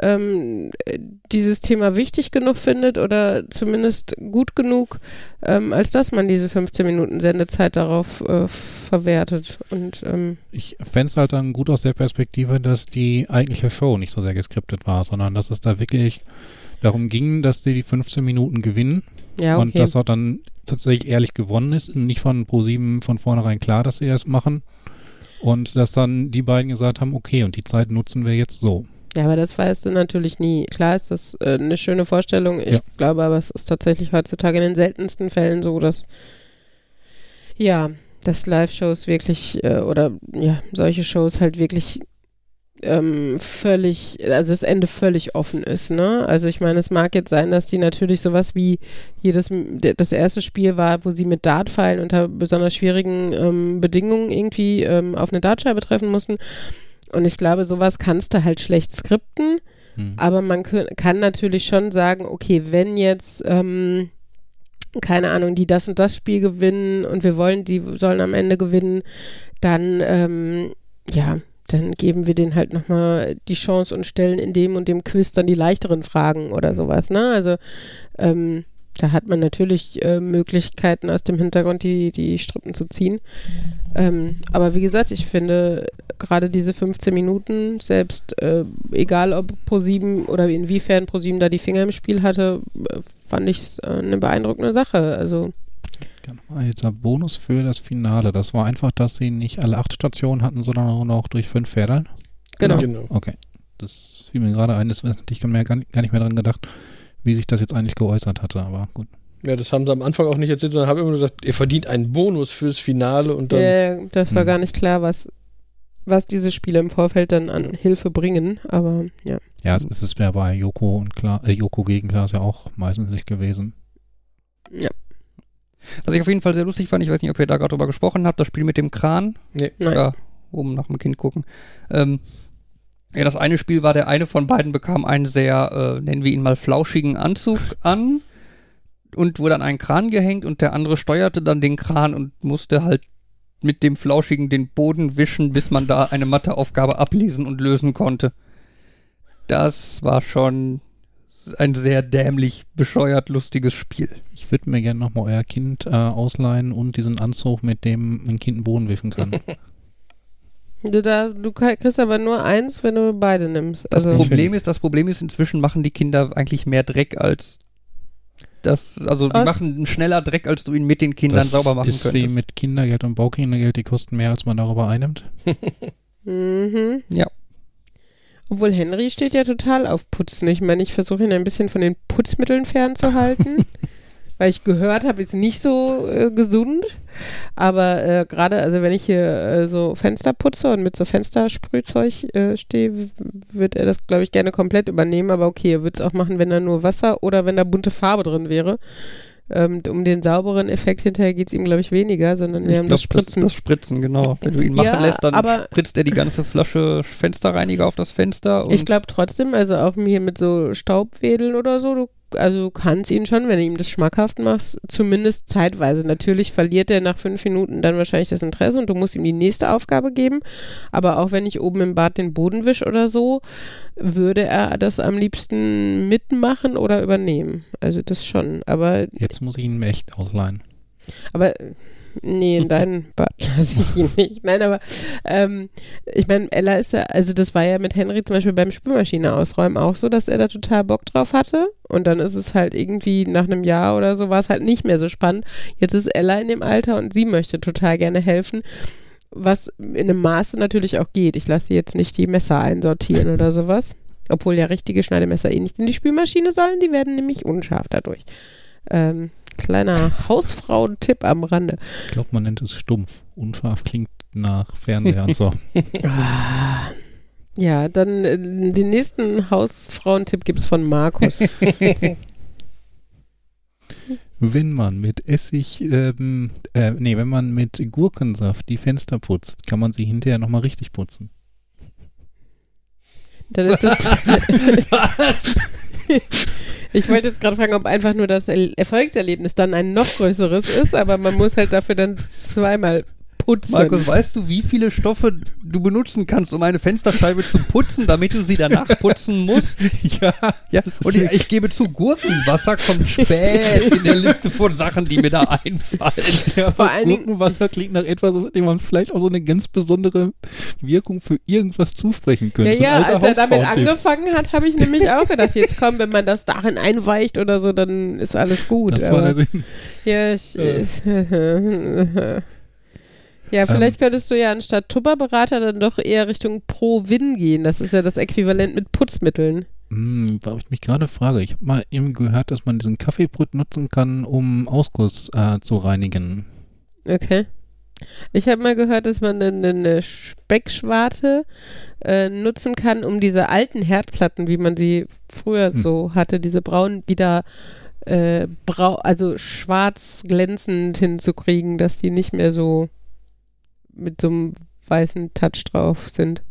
ähm, äh, dieses Thema wichtig genug findet oder zumindest gut genug, ähm, als dass man diese 15 Minuten Sendezeit darauf äh, verwertet. Und ähm, ich fände es halt dann gut aus der Perspektive, dass die eigentliche Show nicht so sehr geskriptet war, sondern dass es da wirklich darum ging, dass sie die 15 Minuten gewinnen ja, und okay. dass auch dann tatsächlich ehrlich gewonnen ist und nicht von Pro7 von vornherein klar, dass sie das machen. Und dass dann die beiden gesagt haben, okay, und die Zeit nutzen wir jetzt so. Ja, aber das weißt du natürlich nie. Klar ist das äh, eine schöne Vorstellung. Ich Ja. glaube aber, es ist tatsächlich heutzutage in den seltensten Fällen so, dass ja, dass Live-Shows wirklich äh, oder ja, solche Shows halt wirklich ähm, völlig, also das Ende völlig offen ist, ne? Also ich meine, es mag jetzt sein, dass die natürlich sowas wie jedes, das erste Spiel war, wo sie mit Dartpfeilen unter besonders schwierigen ähm, Bedingungen irgendwie ähm, auf eine Dartscheibe treffen mussten. Und ich glaube, sowas kannst du halt schlecht skripten, Hm. aber man kann natürlich schon sagen, okay, wenn jetzt, ähm, keine Ahnung, die das und das Spiel gewinnen und wir wollen, die sollen am Ende gewinnen, dann, ähm, ja, dann geben wir denen halt nochmal die Chance und stellen in dem und dem Quiz dann die leichteren Fragen oder sowas, ne? Also, ähm, da hat man natürlich äh, Möglichkeiten aus dem Hintergrund die, die Strippen zu ziehen. Ähm, aber wie gesagt, ich finde gerade diese 15 Minuten, selbst äh, egal ob Pro7 oder inwiefern Pro7 da die Finger im Spiel hatte, äh, fand ich es äh, eine beeindruckende Sache. Also Ein Bonus für das Finale. Das war einfach, dass sie nicht alle acht Stationen hatten, sondern auch noch durch fünf Pferdeln. genau. Genau. Okay. Das fiel mir gerade ein. Das, ich habe mir gar nicht, mehr dran gedacht, wie sich das jetzt eigentlich geäußert hatte, aber gut. Ja, das haben sie am Anfang auch nicht erzählt, sondern haben immer nur gesagt, ihr verdient einen Bonus fürs Finale und dann. Äh, das war Hm. gar nicht klar, was, was diese Spiele im Vorfeld dann an Hilfe bringen. Aber ja. Ja, es ist es ja bei Joko und Kla äh, Joko gegen Klaas ja auch meistens nicht gewesen. ja. Was ich auf jeden Fall sehr lustig fand, ich weiß nicht, ob ihr da gerade drüber gesprochen habt, das Spiel mit dem Kran. Nee. Nein. Ja, oben nach dem Kind gucken. Ähm, ja, das eine Spiel war, der eine von beiden bekam einen sehr, äh, nennen wir ihn mal, flauschigen Anzug an und wurde an einen Kran gehängt und der andere steuerte dann den Kran und musste halt mit dem Flauschigen den Boden wischen, bis man da eine Matheaufgabe ablesen und lösen konnte. Das war schon ein sehr dämlich, bescheuert, lustiges Spiel. Ich würde mir gerne nochmal euer Kind äh, ausleihen und diesen Anzug, mit dem ein Kind den Boden wischen kann. Du, da, du kriegst aber nur eins, wenn du beide nimmst. Das Also, Problem ist, das Problem ist, inzwischen machen die Kinder eigentlich mehr Dreck als das, also die Was? machen schneller Dreck, als du ihn mit den Kindern das sauber machen ist wie könntest. mit Kindergeld und Baukindergeld, die kosten mehr, als man darüber einnimmt. mhm. Ja. Obwohl Henry steht ja total auf Putzen. Ich meine, ich versuche ihn ein bisschen von den Putzmitteln fernzuhalten, weil ich gehört habe, ist nicht so äh, gesund. Aber äh, gerade, also wenn ich hier äh, so Fenster putze und mit so Fenstersprühzeug äh, stehe, wird er das, glaube ich, gerne komplett übernehmen. Aber okay, er würde es auch machen, wenn da nur Wasser oder wenn da bunte Farbe drin wäre. Ähm, um den sauberen Effekt hinterher geht es ihm, glaube ich, weniger, sondern wir haben das Spritzen. Das, das Spritzen, genau. Wenn du ihn machen Ja, lässt, dann spritzt er die ganze Flasche Fensterreiniger auf das Fenster. Ich glaube trotzdem, also auch hier mit so Staubwedeln oder so, du, also du kannst ihn schon, wenn du ihm das schmackhaft machst, zumindest zeitweise. Natürlich verliert er nach fünf Minuten dann wahrscheinlich das Interesse und du musst ihm die nächste Aufgabe geben. Aber auch wenn ich oben im Bad den Boden wisch oder so, würde er das am liebsten mitmachen oder übernehmen. Also das schon. Aber Jetzt muss ich ihn echt ausleihen. Aber nee, in deinen Bad lasse ich ihn nicht. Nein, aber ähm, ich meine, Ella ist ja, also das war ja mit Henry zum Beispiel beim Spülmaschine ausräumen auch so, dass er da total Bock drauf hatte. Und dann ist es halt irgendwie nach einem Jahr oder so war es halt nicht mehr so spannend. Jetzt ist Ella in dem Alter und sie möchte total gerne helfen. Was in einem Maße natürlich auch geht. Ich lasse jetzt nicht die Messer einsortieren oder sowas. Obwohl ja richtige Schneidemesser eh nicht in die Spülmaschine sollen, die werden nämlich unscharf dadurch. Ähm, kleiner Hausfrauen-Tipp am Rande. Ich glaube, man nennt es stumpf. Unscharf klingt nach Fernseher und so. Ja, dann äh, den nächsten Hausfrauentipp gibt es von Markus. Wenn man mit Essig, ähm, äh, nee, wenn man mit Gurkensaft die Fenster putzt, kann man sie hinterher nochmal richtig putzen. Dann ist es. Was? Ich wollte jetzt gerade fragen, ob einfach nur das Er- Erfolgserlebnis dann ein noch größeres ist, aber man muss halt dafür dann zweimal putzen. Markus, weißt du, wie viele Stoffe du benutzen kannst, um eine Fensterscheibe zu putzen, damit du sie danach putzen musst? ja, Ja, Das ist und ich, ich gebe zu, Gurkenwasser kommt spät in der Liste von Sachen, die mir da einfallen. Ja, Vor allen Gurkenwasser klingt nach etwas, dem man vielleicht auch so eine ganz besondere Wirkung für irgendwas zusprechen könnte. Ja, ja, als er damit angefangen hat, habe ich nämlich auch gedacht, jetzt komm, wenn man das darin einweicht oder so, dann ist alles gut. Das war der Sinn. ja, ich, Ja. Ähm. vielleicht könntest du ja anstatt Tupperberater dann doch eher Richtung Pro-Win gehen. Das ist ja das Äquivalent mit Putzmitteln. Hm, weil ich mich gerade frage, ich habe mal eben gehört, dass man diesen Kaffeebrüt nutzen kann, um Ausguss äh, zu reinigen. Okay. Ich habe mal gehört, dass man eine, eine Speckschwarte äh, nutzen kann, um diese alten Herdplatten, wie man sie früher Hm. so hatte, diese braunen, wieder äh, brau also schwarz glänzend hinzukriegen, dass die nicht mehr so mit so einem weißen Touch drauf sind.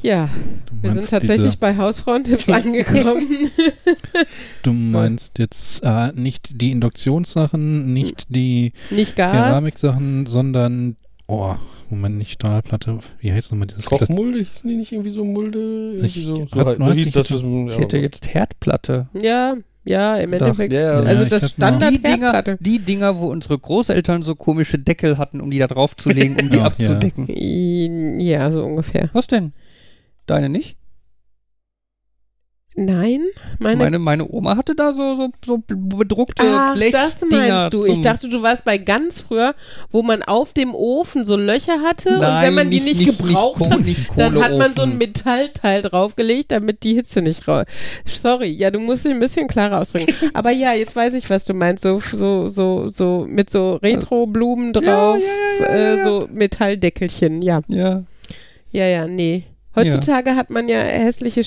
Ja, Du wir sind tatsächlich bei Hausfrauentipps angekommen. Du meinst jetzt äh, nicht die Induktionssachen, nicht die Nicht. Keramiksachen, sondern, oh, Moment, nicht Stahlplatte. Wie heißt nochmal dieses Kochmulde, hießen die nicht irgendwie so Mulde? Irgendwie Ich so, hab so, halt, so neulich hieß das, nicht- was man, Ich hätte jetzt Herdplatte. Ja, ja, im. Endeffekt. Ja, ja. also ich das Standard Die Dinger, die Dinger, wo unsere Großeltern so komische Deckel hatten, um die da drauf zu legen, um die Ja, abzudecken. Ja, so ungefähr. Was denn? Deine nicht? Nein, meine. Meine, meine Oma hatte da so, so, so bedruckte Ach, das meinst du. Ich dachte, du warst bei ganz früher, wo man auf dem Ofen so Löcher hatte und Nein, wenn man die nicht, gebraucht nicht, hat, nicht dann hat man so ein. Metallteil draufgelegt, damit die Hitze nicht raus. Sorry, ja, du musst dich ein bisschen klarer ausdrücken. Aber ja, jetzt weiß ich, was du meinst. So, so, so, so mit so Retro-Blumen drauf, ja, ja, äh, ja. so Metalldeckelchen, ja. Ja. Ja, ja, nee. Heutzutage hat man ja hässliche,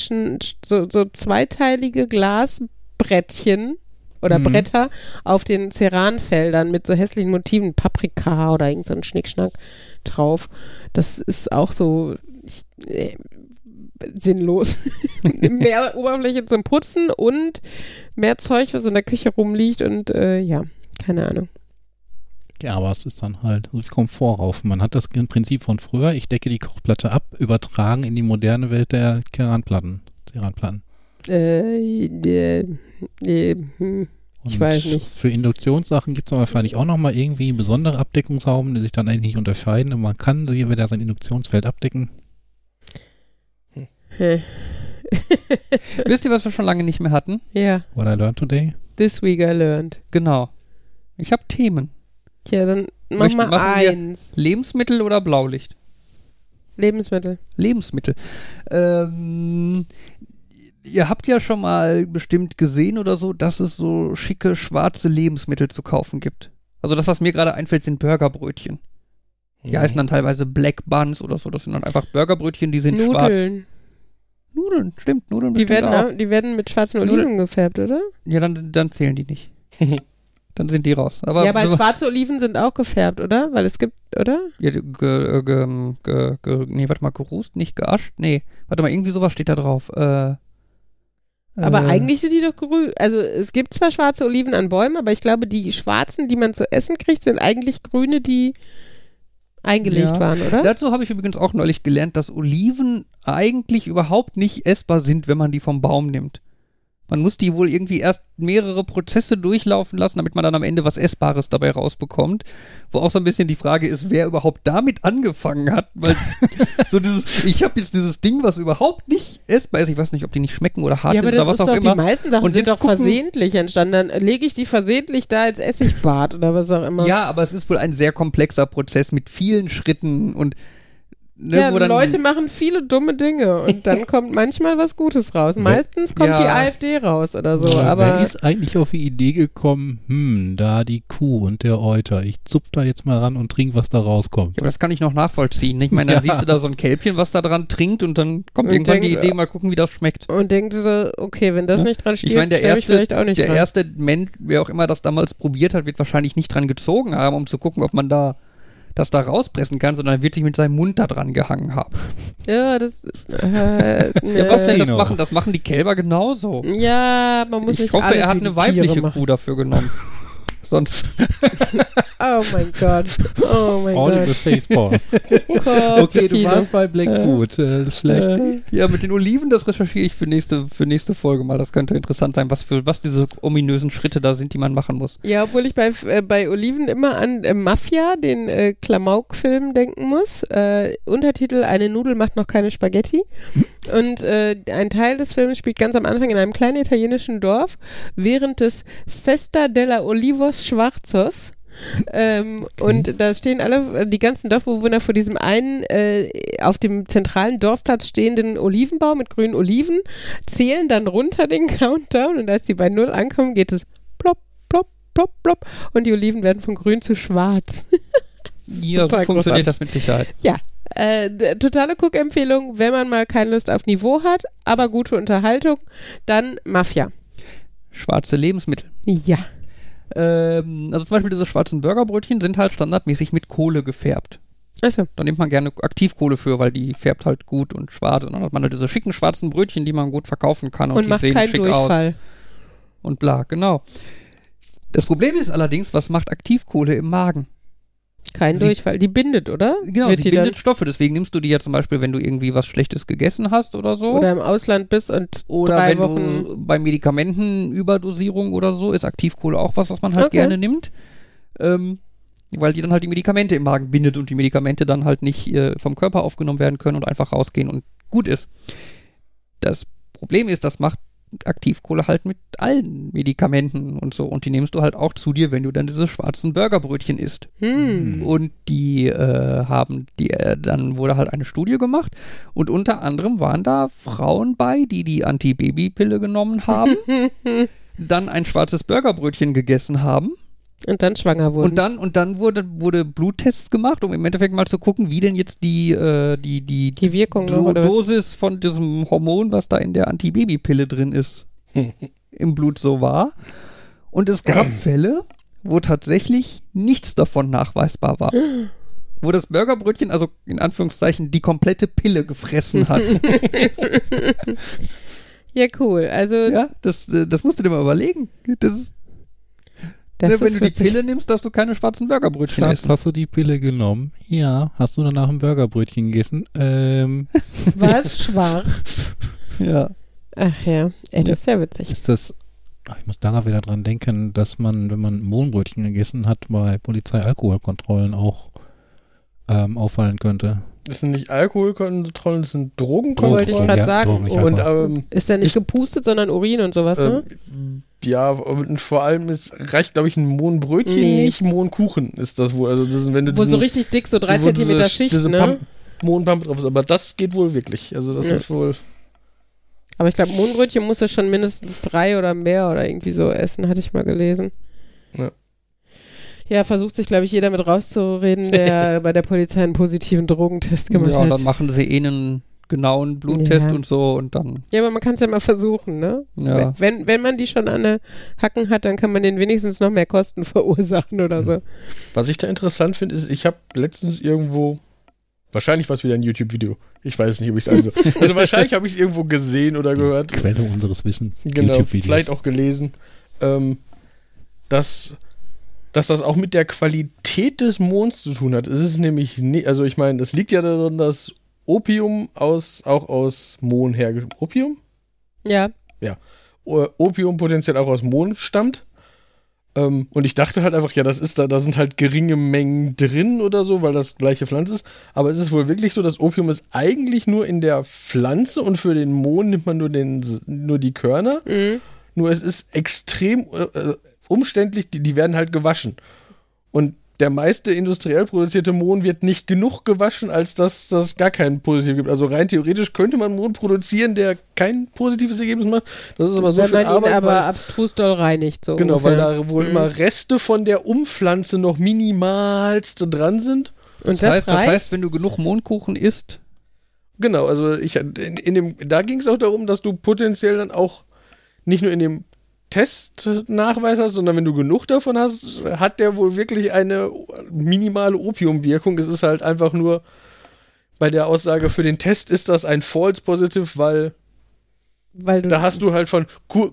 so, so zweiteilige Glasbrettchen oder Mhm. Bretter auf den Ceranfeldern mit so hässlichen Motiven, Paprika oder irgend so Schnickschnack drauf. Das ist auch so ich, äh, sinnlos. mehr Oberfläche zum Putzen und mehr Zeug, was in der Küche rumliegt und äh, ja, keine Ahnung. Ja, aber es ist dann halt so viel Komfort rauf. Man hat das im Prinzip von früher, ich decke die Kochplatte ab, übertragen in die moderne Welt der Keranplatten. Ceranplatten. Äh, äh, äh, hm. Ich Und weiß nicht. Für Induktionssachen gibt es wahrscheinlich auch nochmal irgendwie besondere Abdeckungshauben, die sich dann eigentlich nicht unterscheiden. Und man kann sie wieder sein Induktionsfeld abdecken. Hä. Wisst ihr, was wir schon lange nicht mehr hatten? ja, What I learned today. this week I learned. Genau. Ich habe Themen. Tja, dann mach Möchten- mal eins. Lebensmittel oder Blaulicht? Lebensmittel. Lebensmittel. Ähm, ihr habt ja schon mal bestimmt gesehen oder so, dass es so schicke schwarze Lebensmittel zu kaufen gibt. Also das, was mir gerade einfällt, sind Burgerbrötchen. Die heißen dann teilweise Black Buns oder so. Das sind dann einfach Burgerbrötchen, die sind schwarz. Nudeln. Nudeln, stimmt. Nudeln Die werden, auch. die werden mit schwarzen Nudeln. Oliven gefärbt, oder? Ja, dann, dann zählen die nicht. dann sind die raus. Aber ja, aber so, schwarze Oliven sind auch gefärbt, oder? Weil es gibt, oder? ja, ge, ge, ge, ge, ge, nee, warte mal, gerußt, nicht geascht? Nee, warte mal, irgendwie sowas steht da drauf. Äh, Aber äh, eigentlich sind die doch grün. Also es gibt zwar schwarze Oliven an Bäumen, aber ich glaube, die schwarzen, die man zu essen kriegt, sind eigentlich grüne, die eingelegt Ja. waren, oder? Dazu habe ich übrigens auch neulich gelernt, dass Oliven eigentlich überhaupt nicht essbar sind, wenn man die vom Baum nimmt. Man muss die wohl irgendwie erst mehrere Prozesse durchlaufen lassen, damit man dann am Ende was Essbares dabei rausbekommt. Wo auch so ein bisschen die Frage ist, wer überhaupt damit angefangen hat. Weil so dieses, ich habe jetzt dieses Ding, was überhaupt nicht essbar ist. Ich weiß nicht, ob die nicht schmecken oder hart Ja, sind oder was doch, auch immer. die meisten Sachen Und sind doch gucken- versehentlich entstanden. Dann lege ich die versehentlich da als Essigbad oder was auch immer. Ja, aber es ist wohl ein sehr komplexer Prozess mit vielen Schritten und ne, Ja, wo dann Leute machen viele dumme Dinge und dann kommt manchmal was Gutes raus. Meistens kommt Ja. die AfD raus oder so, Wer aber ist eigentlich auf die Idee gekommen, hm, da die Kuh und der Euter, ich zupf da jetzt mal ran und trink, was da rauskommt. Ja, aber das kann ich noch nachvollziehen. Ich meine, dann Ja. siehst du da so ein Kälbchen, was da dran trinkt und dann kommt Und irgendwann die denkt, Idee, mal gucken, wie das schmeckt. und denkt so, okay, wenn das Ja. nicht dran steht, Ich meine, der sterbe ich erste, vielleicht auch nicht der dran. erste Mensch, wer auch immer das damals probiert hat, wird wahrscheinlich nicht dran gezogen haben, um zu gucken, ob man da das da rauspressen kann, sondern wird sich mit seinem Mund da dran gehangen haben. ja, das. Äh, Ja, was denn das machen? Das machen die Kälber genauso. Ja, man muss Ich nicht hoffe, alles er hat eine weibliche machen. Kuh dafür genommen. Sonst. Oh mein Gott. Oh mein All in the Gott. face, Paul. Gott Okay, du warst bei Blackfoot. Äh, das ist schlecht. Äh, ja, mit den Oliven, das recherchiere ich für nächste, für nächste Folge mal. Das könnte interessant sein, was für was diese ominösen Schritte da sind, die man machen muss. Ja, obwohl ich bei, äh, bei Oliven immer an äh, Mafia, den äh, Klamauk-Film, denken muss. Äh, Untertitel: Eine Nudel macht noch keine Spaghetti. Und äh, ein Teil des Films spielt ganz am Anfang in einem kleinen italienischen Dorf während des Festa della Olivos Schwarzos. Ähm, und da stehen alle, äh, die ganzen Dorfbewohner vor diesem einen äh, auf dem zentralen Dorfplatz stehenden Olivenbaum mit grünen Oliven, zählen dann runter den Countdown und als sie bei Null ankommen, geht es plopp, plopp, plopp, plopp und die Oliven werden von grün zu schwarz. Ja, funktioniert großartig. das mit Sicherheit. ja, äh, totale Cook-Empfehlung, wenn man mal keine Lust auf Niveau hat, aber gute Unterhaltung, dann Mafia. Schwarze Lebensmittel. Ja. Ähm, also zum Beispiel diese schwarzen Burgerbrötchen sind halt standardmäßig mit Kohle gefärbt. Achso. Da nimmt man gerne Aktivkohle für, weil die färbt halt gut und schwarz. Und dann hat man halt diese schicken schwarzen Brötchen, die man gut verkaufen kann und, Und, die sehen schick Durchfall. aus. Und bla, genau. Das Problem ist allerdings, was macht Aktivkohle im Magen? Kein Sie- Durchfall. Die bindet, oder? Genau, Wird sie die bindet Stoffe. Deswegen nimmst du die ja zum Beispiel, wenn du irgendwie was Schlechtes gegessen hast oder so. dann, oder im Ausland bist und Oder drei wenn Wochen. du bei Medikamentenüberdosierung oder so, ist Aktivkohle auch was, was man halt Okay. gerne nimmt. Ähm, weil die dann halt die Medikamente im Magen bindet und die Medikamente dann halt nicht äh, vom Körper aufgenommen werden können und einfach rausgehen und gut ist. Das Problem ist, das macht Aktivkohle halt mit allen Medikamenten und so. Und die nimmst du halt auch zu dir, wenn du dann diese schwarzen Burgerbrötchen isst. Hm. Und die äh, haben, die, äh, dann wurde halt eine Studie gemacht und unter anderem waren da Frauen bei, die die Antibabypille genommen haben, dann ein schwarzes Burgerbrötchen gegessen haben Und dann schwanger wurden. und dann und dann wurde wurde Bluttests gemacht, um im Endeffekt mal zu gucken, wie denn jetzt die äh, die die, die Wirkung noch, Do? Dosis von diesem Hormon, was da in der Antibabypille drin ist, im Blut so war. Und es gab Fälle, wo tatsächlich nichts davon nachweisbar war. Wo das Burgerbrötchen, also in Anführungszeichen, die komplette Pille gefressen hat. Ja, cool. Also, ja, das, äh, das musst du dir mal überlegen. Das ist, das ne, wenn du die. Pille nimmst, darfst du keine schwarzen Burgerbrötchen Schatz, essen. hast du die Pille genommen? Ja. Hast du danach ein Burgerbrötchen gegessen? Ähm, Was? Schwarz? Ja. Ach ja. Ey, das ist ja witzig. ist das. Ach, Ich muss daran wieder dran denken, dass man, wenn man Mohnbrötchen gegessen hat, bei Polizei-Alkoholkontrollen auch ähm, auffallen könnte. Das sind nicht Alkoholkontrollen, das sind Wollte ich Drogenkontrollen. grad ja, sagen. Und ähm, Ist ja nicht Ich- gepustet, sondern Urin und sowas, ne? ähm, ja, und vor allem ist, reicht, glaube ich, ein Mohnbrötchen Nee. nicht, Mohnkuchen ist das wohl. Also das ist, wenn du Wo diesen, so richtig dick, so drei wo diese- Zentimeter Schicht, diese ne? Pump, Mohnpampe drauf ist. Aber das geht wohl wirklich. Also das Ja. ist wohl. Aber ich glaube, Mohnbrötchen muss er schon mindestens drei oder mehr oder irgendwie so essen, hatte ich mal gelesen. Ja. Ja, versucht sich, glaube ich, jeder mit rauszureden, der bei der Polizei einen positiven Drogentest gemacht Ja, hat. dann machen sie eh einen genauen Bluttest Ja. und so und dann, Ja, aber man kann es ja mal versuchen, ne? ja. Wenn, wenn man die schon an den Hacken hat, dann kann man denen wenigstens noch mehr Kosten verursachen oder so. Was ich da interessant finde, ist, ich habe letztens irgendwo, wahrscheinlich war es wieder ein YouTube-Video. Ich weiß nicht, ob ich es also. Also wahrscheinlich habe ich es irgendwo gesehen oder gehört. Quelle unseres Wissens. Genau, vielleicht auch gelesen, ähm, dass, dass das auch mit der Qualität des Monds zu tun hat. Es ist nämlich, nie, also ich meine, das liegt ja darin, dass Opium aus, auch aus Mohn hergestellt Opium? Ja, O- Opium potenziell auch aus Mond stammt. Ähm, und ich dachte halt einfach, ja, das ist da, da sind halt geringe Mengen drin oder so, weil das gleiche Pflanze ist. Aber es ist wohl wirklich so, dass Opium ist eigentlich nur in der Pflanze und für den Mond nimmt man nur, den, nur die Körner. Mhm. Nur es ist extrem äh, äh, umständlich, die, die werden halt gewaschen. Und der meiste industriell produzierte Mohn wird nicht genug gewaschen, als dass das gar keinen positiv gibt. Also rein theoretisch könnte man Mohn produzieren, der kein positives Ergebnis macht. Das ist aber so Wenn viel man ihn Arbeit. aber weil, abstrus doll reinigt. So genau, weil ungefähr. da wohl Mhm. immer Reste von der Umpflanze noch minimalste dran sind. Und Das, das, heißt, das heißt, wenn du genug Mondkuchen isst, Genau, also ich in, in dem, da ging es auch darum, dass du potenziell dann auch nicht nur in dem Test Nachweis hast, sondern wenn du genug davon hast, hat der wohl wirklich eine minimale Opiumwirkung. Es ist halt einfach nur bei der Aussage für den Test ist das ein False Positive, weil da hast du halt von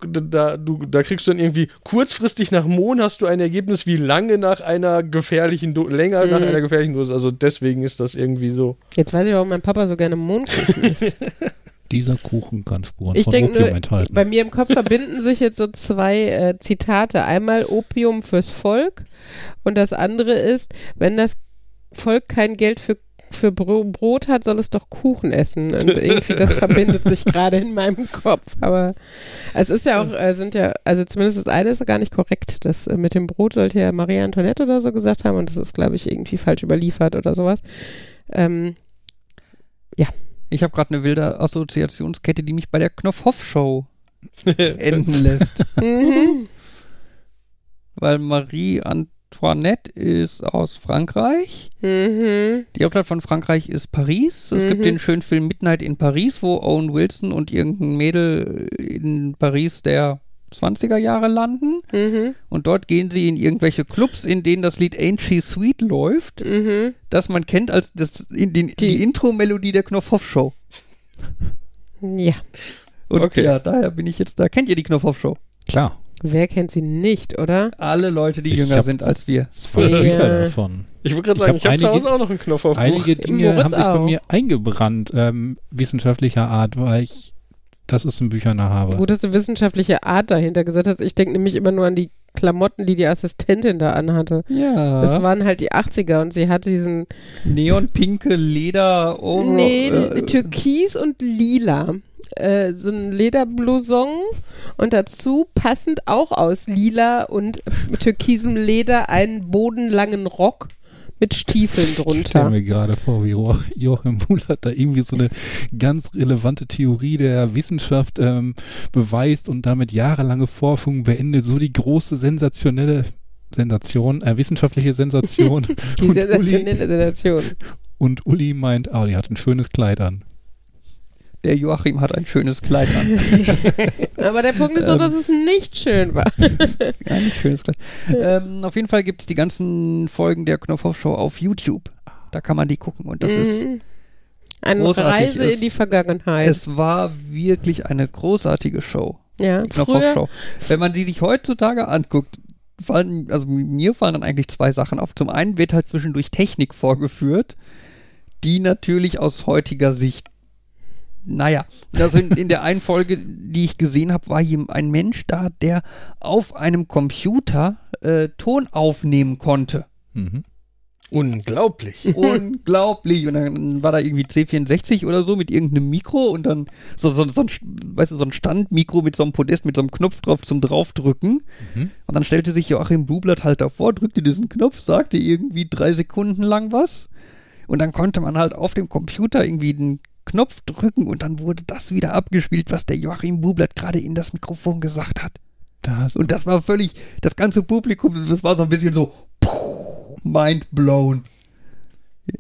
da, du, da kriegst du dann irgendwie kurzfristig nach Mohn hast du ein Ergebnis wie lange nach einer gefährlichen Do länger nach Mhm. einer gefährlichen Dosis. Also deswegen ist das irgendwie so. Jetzt weiß ich, warum mein Papa so gerne Mondkuchen isst. Dieser Kuchen kann Spuren Ich von denke Opium enthalten. bei mir im Kopf verbinden sich jetzt so zwei äh, Zitate. Einmal Opium fürs Volk und das andere ist, wenn das Volk kein Geld für, für Bro Brot hat, soll es doch Kuchen essen. Und irgendwie das verbindet sich gerade in meinem Kopf. Aber es ist ja auch, äh, sind ja, also zumindest das eine ist ja gar nicht korrekt. Das äh, mit dem Brot sollte ja Marie Antoinette oder so gesagt haben und das ist, glaube ich, irgendwie falsch überliefert oder sowas. Ähm, ich habe gerade eine wilde Assoziationskette, die mich bei der Knopfhoff-Show enden lässt. mhm. Weil Marie Antoinette ist aus Frankreich. Mhm. Die Hauptstadt von Frankreich ist Paris. Es gibt Mhm. den schönen Film Midnight in Paris, wo Owen Wilson und irgendein Mädel in Paris der 20er Jahre landen. Mhm. Und dort gehen sie in irgendwelche Clubs, in denen das Lied Ain't She Sweet läuft, Mhm. das man kennt als das, in den, die, Die- Intro-Melodie der Knopfhoff-Show. Ja. Und Okay. ja, daher bin ich jetzt da. Kennt ihr die Knopfhoff-Show? Klar, Wer kennt sie nicht, oder? Alle Leute, die Ich jünger sind als wir. zwei Ja. Bücher davon. Ich würde gerade sagen, ich habe zu Hause auch noch einen Knopf auf Einige Dinge haben sich bei auch. mir eingebrannt, ähm, wissenschaftlicher Art, weil ich das ist in Büchern habe. Gut, dass du wissenschaftliche Art dahinter gesagt hast. Ich denke nämlich immer nur an die Klamotten, die die Assistentin da anhatte. Ja. Das waren halt die 80er und sie hatte diesen Neonpinke Leder. Over, Nee, äh, Türkis und Lila. Äh, so ein Lederblouson und dazu passend auch aus Lila und türkisem Leder einen bodenlangen Rock mit Stiefeln Ich stelle drunter. mir gerade vor, wie Jo- Joachim Muller da irgendwie so eine ganz relevante Theorie der Wissenschaft ähm, beweist und damit jahrelange Forschung beendet. So die große sensationelle Sensation, äh, wissenschaftliche Sensation. Die und, Uli, sensationelle Sensation. und Uli meint, ah, die hat ein schönes Kleid an. Der Joachim hat ein schönes Kleid an. Aber der Punkt ist doch, dass es nicht schön war. Ein schönes Kleid. ähm, auf jeden Fall gibt es die ganzen Folgen der Knopfhoff-Show auf YouTube. Da kann man die gucken. Und das ist, Mhm. Eine großartig. Reise Es- in die Vergangenheit. es war wirklich eine großartige Show. ja, Die Knopfhoff-Show. Wenn man sie sich heutzutage anguckt, fallen, also mir fallen dann eigentlich zwei Sachen auf. Zum einen wird halt zwischendurch Technik vorgeführt, die natürlich aus heutiger Sicht naja, also in, in der einen Folge, die ich gesehen habe, war hier ein Mensch da, der auf einem Computer äh, Ton aufnehmen konnte. Mhm. Unglaublich. Unglaublich. Und dann war da irgendwie C64 oder so mit irgendeinem Mikro und dann so, so, so, ein, weißt du, so ein Standmikro mit so einem Podest, mit so einem Knopf drauf zum Draufdrücken. Mhm. Und dann stellte sich Joachim Bublatt halt davor, drückte diesen Knopf, sagte irgendwie drei Sekunden lang was. Und dann konnte man halt auf dem Computer irgendwie den Knopf drücken und dann wurde das wieder abgespielt, was der Joachim Bublatt gerade in das Mikrofon gesagt hat. Das, Und das war völlig, das ganze Publikum, das war so ein bisschen so, puh, mind blown.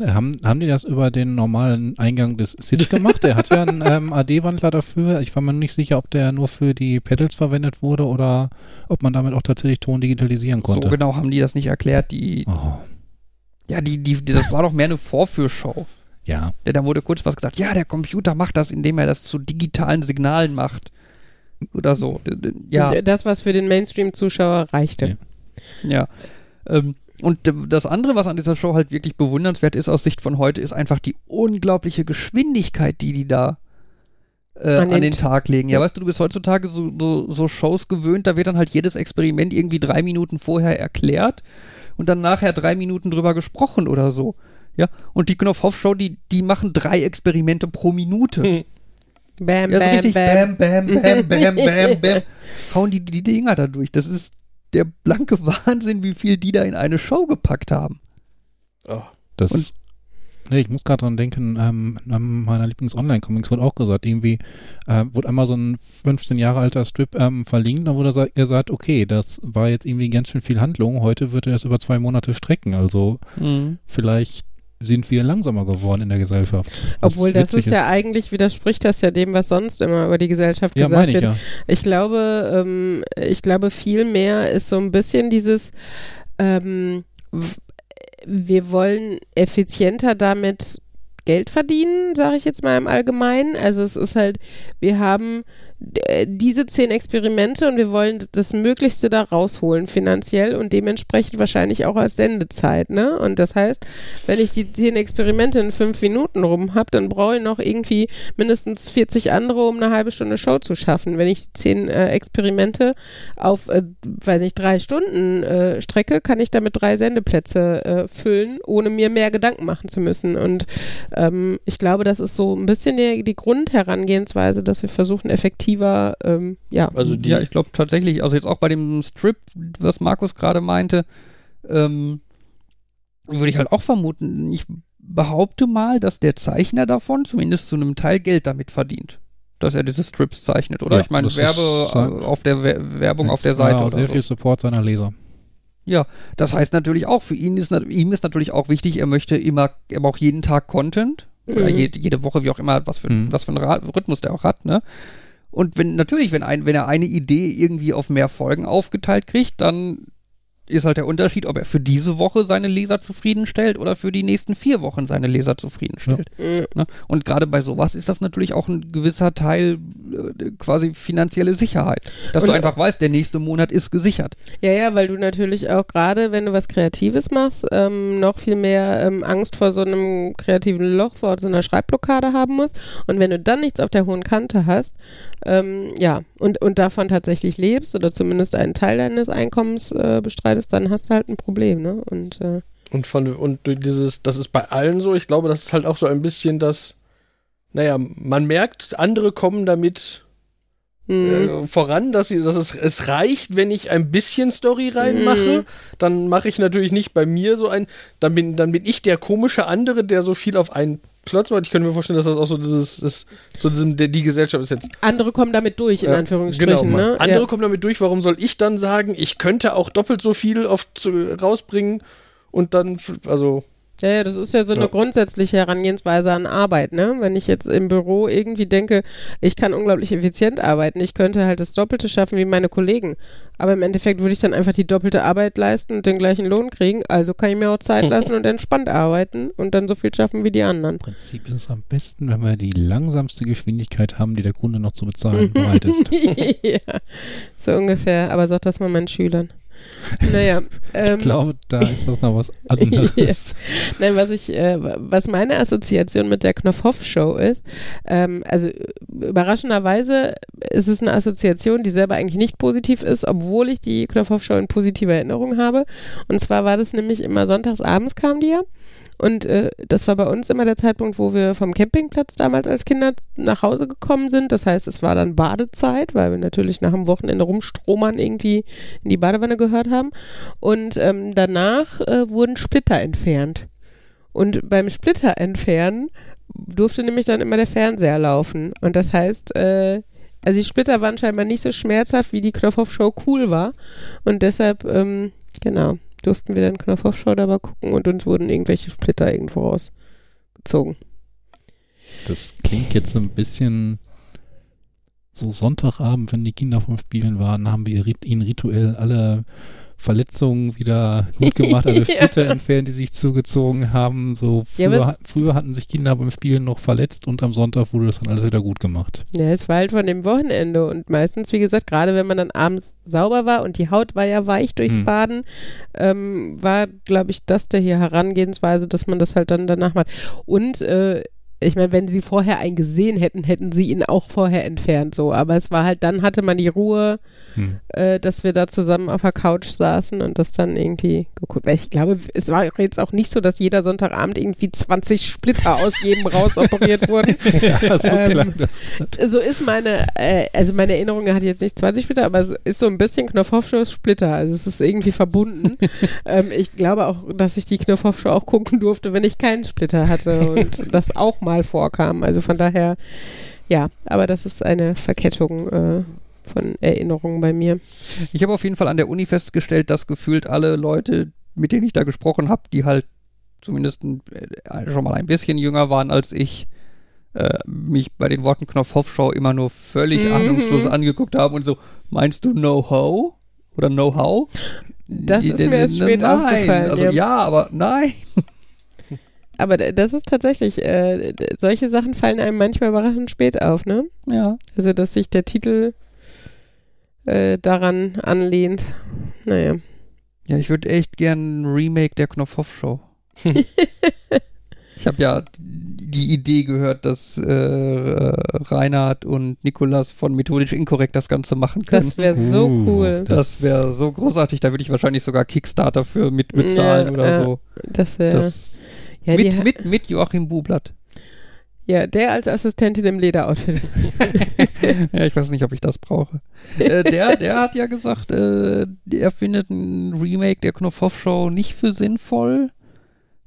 haben, haben die das über den normalen Eingang des Sitz gemacht? Der hat ja einen ähm, AD-Wandler dafür. Ich war mir nicht sicher, ob der nur für die Pedals verwendet wurde oder ob man damit auch tatsächlich Ton digitalisieren konnte. So genau haben die das nicht erklärt. Die, Oh, ja, die, die, das war doch mehr eine Vorführshow. Ja. Denn da wurde kurz was gesagt, ja, der Computer macht das, indem er das zu digitalen Signalen macht. Oder so. Ja, Das, was für den Mainstream-Zuschauer reichte. Ja. ja. Ähm, und d- das andere, was an dieser Show halt wirklich bewundernswert ist aus Sicht von heute, ist einfach die unglaubliche Geschwindigkeit, die die da äh, an, den, Tag legen. Ja, weißt du, du bist heutzutage so, so, so Shows gewöhnt, da wird dann halt jedes Experiment irgendwie drei Minuten vorher erklärt und dann nachher drei Minuten drüber gesprochen oder so. Ja, und die Knopf-Hoff-Show, die, die machen drei Experimente pro Minute. Hm. Bam, ja, bam, richtig bam, bam, bam, bam, bam, bam, Hauen die, die Dinger da durch. Das ist der blanke Wahnsinn, wie viel die da in eine Show gepackt haben. Oh, das und Nee, ich muss gerade dran denken, ähm, an meiner Lieblings-Online-Comics wurde auch gesagt, irgendwie äh, wurde einmal so ein 15 Jahre alter Strip ähm, verlinkt, da wurde gesagt, okay, das war jetzt irgendwie ganz schön viel Handlung, heute wird er das über zwei Monate strecken, also mhm. vielleicht sind wir langsamer geworden in der Gesellschaft. Obwohl das ist ja eigentlich widerspricht das ja dem, was sonst immer über die Gesellschaft ja, gesagt ich, wird. Ja. Ich glaube, ähm, ich glaube viel mehr ist so ein bisschen dieses ähm, wir wollen effizienter damit Geld verdienen, sage ich jetzt mal im Allgemeinen. Also es ist halt, wir haben diese zehn Experimente und wir wollen das Möglichste da rausholen, finanziell und dementsprechend wahrscheinlich auch als Sendezeit. Ne? Und das heißt, wenn ich die zehn Experimente in fünf Minuten rum habe, dann brauche ich noch irgendwie mindestens 40 andere, um eine halbe Stunde Show zu schaffen. Wenn ich zehn äh, Experimente auf, äh, weiß nicht, drei Stunden äh, strecke, kann ich damit drei Sendeplätze äh, füllen, ohne mir mehr Gedanken machen zu müssen. Und ähm, ich glaube, das ist so ein bisschen die, die Grundherangehensweise, dass wir versuchen, effektiv effektiver, ähm, ja. Also die, ja, ich glaube tatsächlich, also jetzt auch bei dem Strip, was Markus gerade meinte, ähm, würde ich halt auch vermuten, ich behaupte mal, dass der Zeichner davon zumindest zu einem Teil Geld damit verdient. Dass er diese Strips zeichnet, oder? Ja, ich meine, Werbe ist, äh, auf der We Werbung auf der Seite. Ja, sehr so. viel Support seiner Leser. Ja, das heißt natürlich auch, für ihn ist, ihm ist natürlich auch wichtig, er möchte immer, er braucht jeden Tag Content. Mhm. Oder jede, jede Woche, wie auch immer, was für, mhm. was für einen Rhythmus der auch hat, ne? Und wenn natürlich, wenn, ein, wenn er eine Idee irgendwie auf mehr Folgen aufgeteilt kriegt, dann ist halt der Unterschied, ob er für diese Woche seine Leser zufriedenstellt oder für die nächsten vier Wochen seine Leser zufriedenstellt. Ja. Ne? Und gerade bei sowas ist das natürlich auch ein gewisser Teil äh, quasi finanzielle Sicherheit. Dass Und du einfach weißt, der nächste Monat ist gesichert. Ja, ja, weil du natürlich auch gerade, wenn du was Kreatives machst, ähm, noch viel mehr ähm, Angst vor so einem kreativen Loch, vor so einer Schreibblockade haben musst. Und wenn du dann nichts auf der hohen Kante hast, ähm, ja, und, und davon tatsächlich lebst oder zumindest einen Teil deines Einkommens äh, bestreitest, dann hast du halt ein Problem, ne? Und, äh, und von und dieses, das ist bei allen so, ich glaube, das ist halt auch so ein bisschen das, naja, man merkt, andere kommen damit mhm. voran, dass, sie, dass es, es reicht, wenn ich ein bisschen Story reinmache. Mhm. Dann mache ich natürlich nicht bei mir so ein, dann bin, dann bin ich der komische andere, der so viel auf einen Macht. Ich könnte mir vorstellen, dass das auch so dieses, das, so diesem, die Gesellschaft ist jetzt. Andere kommen damit durch, in ja, Anführungsstrichen. Genau, ne? Andere ja. kommen damit durch. Warum soll ich dann sagen, ich könnte auch doppelt so viel oft rausbringen und dann, also ja, ja, das ist ja so eine ja. grundsätzliche Herangehensweise an Arbeit, ne? Wenn ich jetzt im Büro irgendwie denke, ich kann unglaublich effizient arbeiten, ich könnte halt das Doppelte schaffen wie meine Kollegen. Aber im Endeffekt würde ich dann einfach die doppelte Arbeit leisten und den gleichen Lohn kriegen. Also kann ich mir auch Zeit lassen und entspannt arbeiten und dann so viel schaffen wie die anderen. Im Prinzip ist es am besten, wenn wir die langsamste Geschwindigkeit haben, die der Kunde noch zu bezahlen bereit ist. ja, so ungefähr. Aber sag das mal meinen Schülern. Naja. Ähm, ich glaube, da ist das noch was anderes. yes. Nein, was ich, äh, was meine Assoziation mit der Knopfhoff-Show ist, ähm, also überraschenderweise ist es eine Assoziation, die selber eigentlich nicht positiv ist, obwohl ich die Knopfhoff-Show in positiver Erinnerung habe. Und zwar war das nämlich immer sonntags abends kam die ja. Und äh, das war bei uns immer der Zeitpunkt, wo wir vom Campingplatz damals als Kinder nach Hause gekommen sind. Das heißt, es war dann Badezeit, weil wir natürlich nach dem Wochenende rumstromern irgendwie in die Badewanne gehört haben. Und ähm, danach äh, wurden Splitter entfernt. Und beim Splitter entfernen durfte nämlich dann immer der Fernseher laufen. Und das heißt, äh, also die Splitter waren scheinbar nicht so schmerzhaft, wie die Knopfhoff-Show cool war. Und deshalb, ähm, genau, durften wir dann Knopfhoff-Show dabei gucken und uns wurden irgendwelche Splitter irgendwo rausgezogen. Das klingt jetzt so ein bisschen so Sonntagabend, wenn die Kinder vom Spielen waren, haben wir ihnen rituell alle Verletzungen wieder gut gemacht, alle Splitter entfernt, die sich zugezogen haben. So früher, ja, früher, hatten sich Kinder beim Spielen noch verletzt und am Sonntag wurde das dann alles wieder gut gemacht. Ja, es war halt von dem Wochenende und meistens, wie gesagt, gerade wenn man dann abends sauber war und die Haut war ja weich durchs hm. Baden, ähm, war, glaube ich, das der hier Herangehensweise, dass man das halt dann danach macht. Und äh, ich meine, wenn sie vorher einen gesehen hätten, hätten sie ihn auch vorher entfernt, so. Aber es war halt, dann hatte man die Ruhe, Hm. äh, dass wir da zusammen auf der Couch saßen und das dann irgendwie geguckt. Weil ich glaube, es war jetzt auch nicht so, dass jeder Sonntagabend irgendwie 20 Splitter aus jedem rausoperiert wurden. ja, so Ähm. So ist meine, äh, also meine Erinnerung hat jetzt nicht 20 Splitter, aber es ist so ein bisschen Knopfhoff-Show Splitter. Also es ist irgendwie verbunden. ähm, ich glaube auch, dass ich die Knopfhoff-Show auch gucken durfte, wenn ich keinen Splitter hatte und das auch mal vorkam. Also von daher, ja, aber das ist eine Verkettung äh, von Erinnerungen bei mir. Ich habe auf jeden Fall an der Uni festgestellt, dass gefühlt alle Leute, mit denen ich da gesprochen habe, die halt zumindest ein, äh, schon mal ein bisschen jünger waren als ich, äh, mich bei den Worten Knopf-Hoff-Show immer nur völlig Mhm. ahnungslos angeguckt haben und so, meinst du Know-How? Oder Know-How? Das ist mir erst spät nein, aufgefallen, Also, ja. ja. aber nein. Aber das ist tatsächlich, äh, solche Sachen fallen einem manchmal überraschend spät auf, ne? Ja. Also, dass sich der Titel äh, daran anlehnt. Naja. Ja, ich würde echt gern ein Remake der Knopf-Hoff-Show. ich habe ja die Idee gehört, dass äh, äh, Reinhard und Nikolas von Methodisch Inkorrekt das Ganze machen können. Das wäre so Uh, cool. Das wäre so großartig, da würde ich wahrscheinlich sogar Kickstarter für mit bezahlen Ja, oder ja. so. Das wäre. Das, Ja, mit, mit, mit Joachim Bublatt. ja, der als Assistentin im Lederoutfit. ja, ich weiß nicht, ob ich das brauche. äh, der, der hat ja gesagt, äh, er findet ein Remake der Knopfhoff-Show nicht für sinnvoll,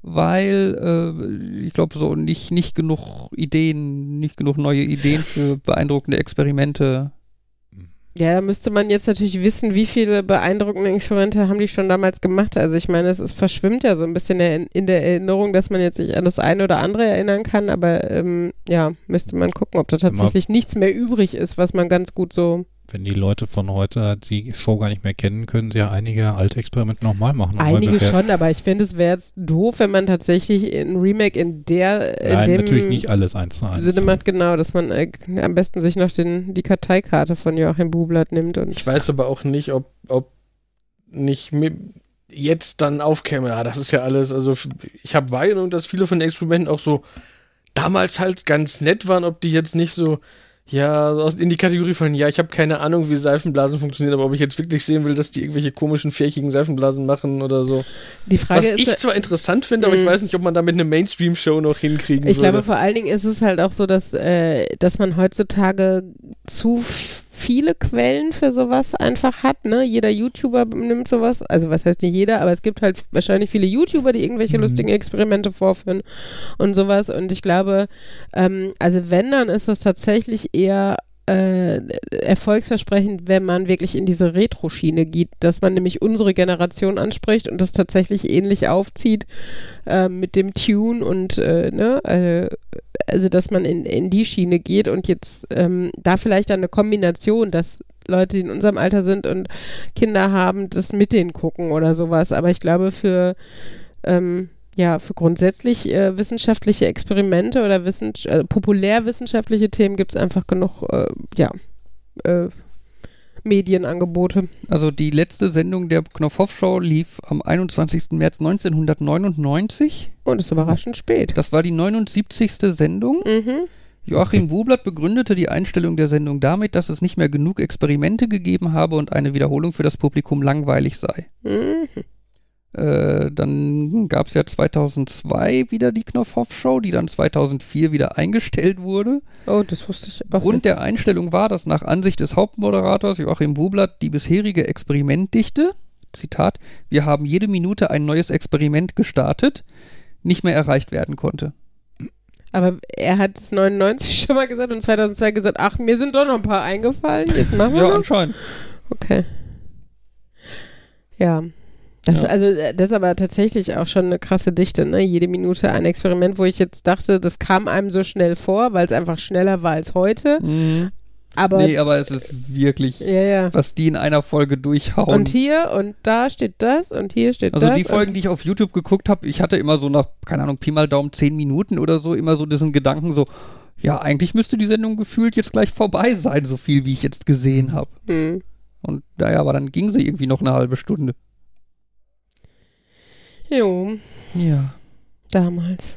weil äh, ich glaube so nicht, nicht genug Ideen, nicht genug neue Ideen für beeindruckende Experimente. Ja, da müsste man jetzt natürlich wissen, wie viele beeindruckende Experimente haben die schon damals gemacht. Also ich meine, es, es verschwimmt ja so ein bisschen in, in der Erinnerung, dass man jetzt sich an das eine oder andere erinnern kann, aber ähm, ja, müsste man gucken, ob da tatsächlich nichts mehr übrig ist, was man ganz gut so. Wenn die Leute von heute die Show gar nicht mehr kennen, können sie ja einige alte Experimente nochmal machen. Einige ungefähr- schon, aber ich finde, es wäre jetzt doof, wenn man tatsächlich ein Remake in der in Nein, dem natürlich nicht alles eins zu eins. Sinne macht, genau, dass man äh, am besten sich noch den, die Karteikarte von Joachim Bublatt nimmt und Ich weiß aber auch nicht, ob, ob nicht jetzt dann aufkäme. Ja, das ist ja alles. Also, ich habe wahrgenommen, dass viele von den Experimenten auch so damals halt ganz nett waren, ob die jetzt nicht so. Ja, in die Kategorie von, ja, ich habe keine Ahnung, wie Seifenblasen funktionieren, aber ob ich jetzt wirklich sehen will, dass die irgendwelche komischen, fähigen Seifenblasen machen oder so. die Frage Was ist, ich zwar interessant finde, aber ich Mhm. weiß nicht, ob man damit eine Mainstream-Show noch hinkriegen Ich würde. glaube, vor allen Dingen ist es halt auch so, dass, äh, dass man heutzutage zu viele Quellen für sowas einfach hat, ne? Jeder YouTuber nimmt sowas, also was heißt nicht jeder, aber es gibt halt wahrscheinlich viele YouTuber, die irgendwelche Mhm. lustigen Experimente vorführen und sowas und ich glaube, ähm, also wenn, dann ist das tatsächlich eher äh, erfolgsversprechend, wenn man wirklich in diese Retro-Schiene geht, dass man nämlich unsere Generation anspricht und das tatsächlich ähnlich aufzieht äh, mit dem Tune und äh, ne, äh, also dass man in, in die Schiene geht und jetzt ähm, da vielleicht eine Kombination, dass Leute, die in unserem Alter sind und Kinder haben, das mit denen gucken oder sowas. Aber ich glaube, für ähm, ja, für grundsätzlich äh, wissenschaftliche Experimente oder wissens äh, populärwissenschaftliche Themen gibt es einfach genug, äh, ja, äh, Medienangebote. Also die letzte Sendung der Knopfhoff-Show lief am 21. März 1999. Und ist überraschend spät. Das war die 79. Sendung. Mhm. Joachim Bublatt begründete die Einstellung der Sendung damit, dass es nicht mehr genug Experimente gegeben habe und eine Wiederholung für das Publikum langweilig sei. Mhm. Äh, dann gab es ja 2002 wieder die Knopfhoff-Show, die dann 2004 wieder eingestellt wurde. Oh, das wusste ich auch. Grund der Einstellung war, dass nach Ansicht des Hauptmoderators Joachim Bublatt die bisherige Experimentdichte, Zitat, wir haben jede Minute ein neues Experiment gestartet, nicht mehr erreicht werden konnte. Aber er hat es 99 schon mal gesagt und 2002 gesagt, ach, mir sind doch noch ein paar eingefallen. Jetzt machen wir Ja, mal. anscheinend. Okay. Ja. Das, Ja. Also äh, das ist aber tatsächlich auch schon eine krasse Dichte, ne? Jede Minute ein Experiment, wo ich jetzt dachte, das kam einem so schnell vor, weil es einfach schneller war als heute. Mhm. Aber Nee, aber es ist wirklich, ja, ja. was die in einer Folge durchhauen. Und hier und da steht das und hier steht Also das. die Folgen, die ich auf YouTube geguckt habe, ich hatte immer so nach, keine Ahnung, Pi mal Daumen, zehn Minuten oder so, immer so diesen Gedanken so, ja, eigentlich müsste die Sendung gefühlt jetzt gleich vorbei sein, so viel wie ich jetzt gesehen habe. Und, hm. Und naja, aber dann ging sie irgendwie noch eine halbe Stunde. Jo, Ja. damals,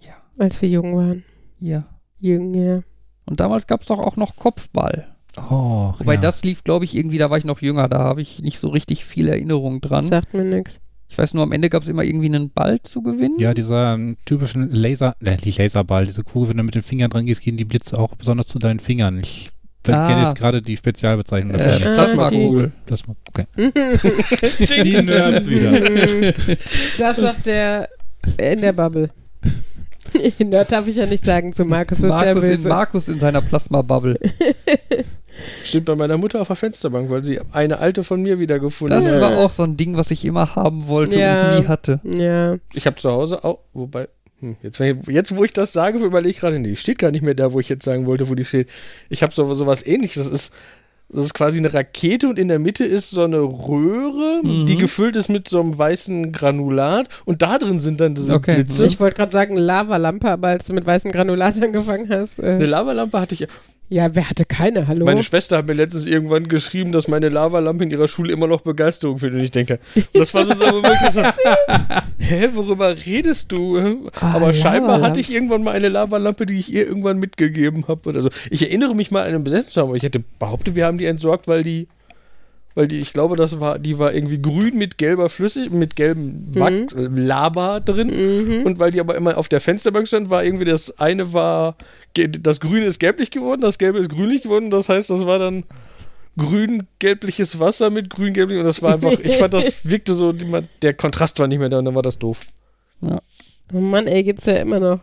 Ja. als wir jung waren. Ja. Jünger. Und damals gab es doch auch noch Kopfball. Oh, Wobei ja. das lief, glaube ich, irgendwie, da war ich noch jünger, da habe ich nicht so richtig viel Erinnerung dran. Sagt mir nix. Ich weiß nur, am Ende gab es immer irgendwie einen Ball zu gewinnen. Ja, dieser ähm, typischen Laser, äh, nicht Laserball, diese Kugel, wenn du mit den Fingern dran gehst, gehen die Blitze auch besonders zu deinen Fingern. Ich Ah. kenne jetzt gerade die Spezialbezeichnung dafür. Äh, Plasmakugel. Plasma, okay. Die Nerds wieder. Das sagt der in der Bubble. Nerd darf ich ja nicht sagen zu Markus, das ist Markus, in, böse. Markus in seiner Plasma-Bubble. Steht bei meiner Mutter auf der Fensterbank, weil sie eine alte von mir wiedergefunden Das hat. war auch so ein Ding, was ich immer haben wollte Ja. und nie hatte. Ja. Ich habe zu Hause auch, wobei, hm, jetzt, ich, jetzt wo ich das sage, überlege ich gerade, nee, die steht gar nicht mehr da, wo ich jetzt sagen wollte, wo die steht. Ich habe so, so was ähnliches. Das ist, das ist quasi eine Rakete und in der Mitte ist so eine Röhre, Mhm. die gefüllt ist mit so einem weißen Granulat und da drin sind dann diese Okay. Blitze. Ich wollte gerade sagen Lavalampe, aber als du mit weißem Granulat angefangen hast. Eine Äh, Lavalampe hatte ich. Ja, wer hatte keine? Hallo? Meine Schwester hat mir letztens irgendwann geschrieben, dass meine Lavalampe in ihrer Schule immer noch Begeisterung findet. Und ich denke, das war so, wirklich so hä, worüber redest du? Ah, Aber scheinbar hatte ich irgendwann mal eine Lavalampe, die ich ihr irgendwann mitgegeben habe. Oder so. Ich erinnere mich mal an einen besessen zu haben, aber ich hätte behauptet, wir haben die entsorgt, weil die, weil die, ich glaube, das war, die war irgendwie grün mit gelber Flüssig, mit gelbem Wachs, äh, Lava drin. Mhm. Und weil die aber immer auf der Fensterbank stand, war irgendwie das eine war, das Grüne ist gelblich geworden, das Gelbe ist grünlich geworden. Das heißt, das war dann grün-gelbliches Wasser mit grün-gelblich. Und das war einfach, ich fand, das wirkte so, die der Kontrast war nicht mehr da und dann war das doof. Oh Mann, ey, gibt's ja immer noch.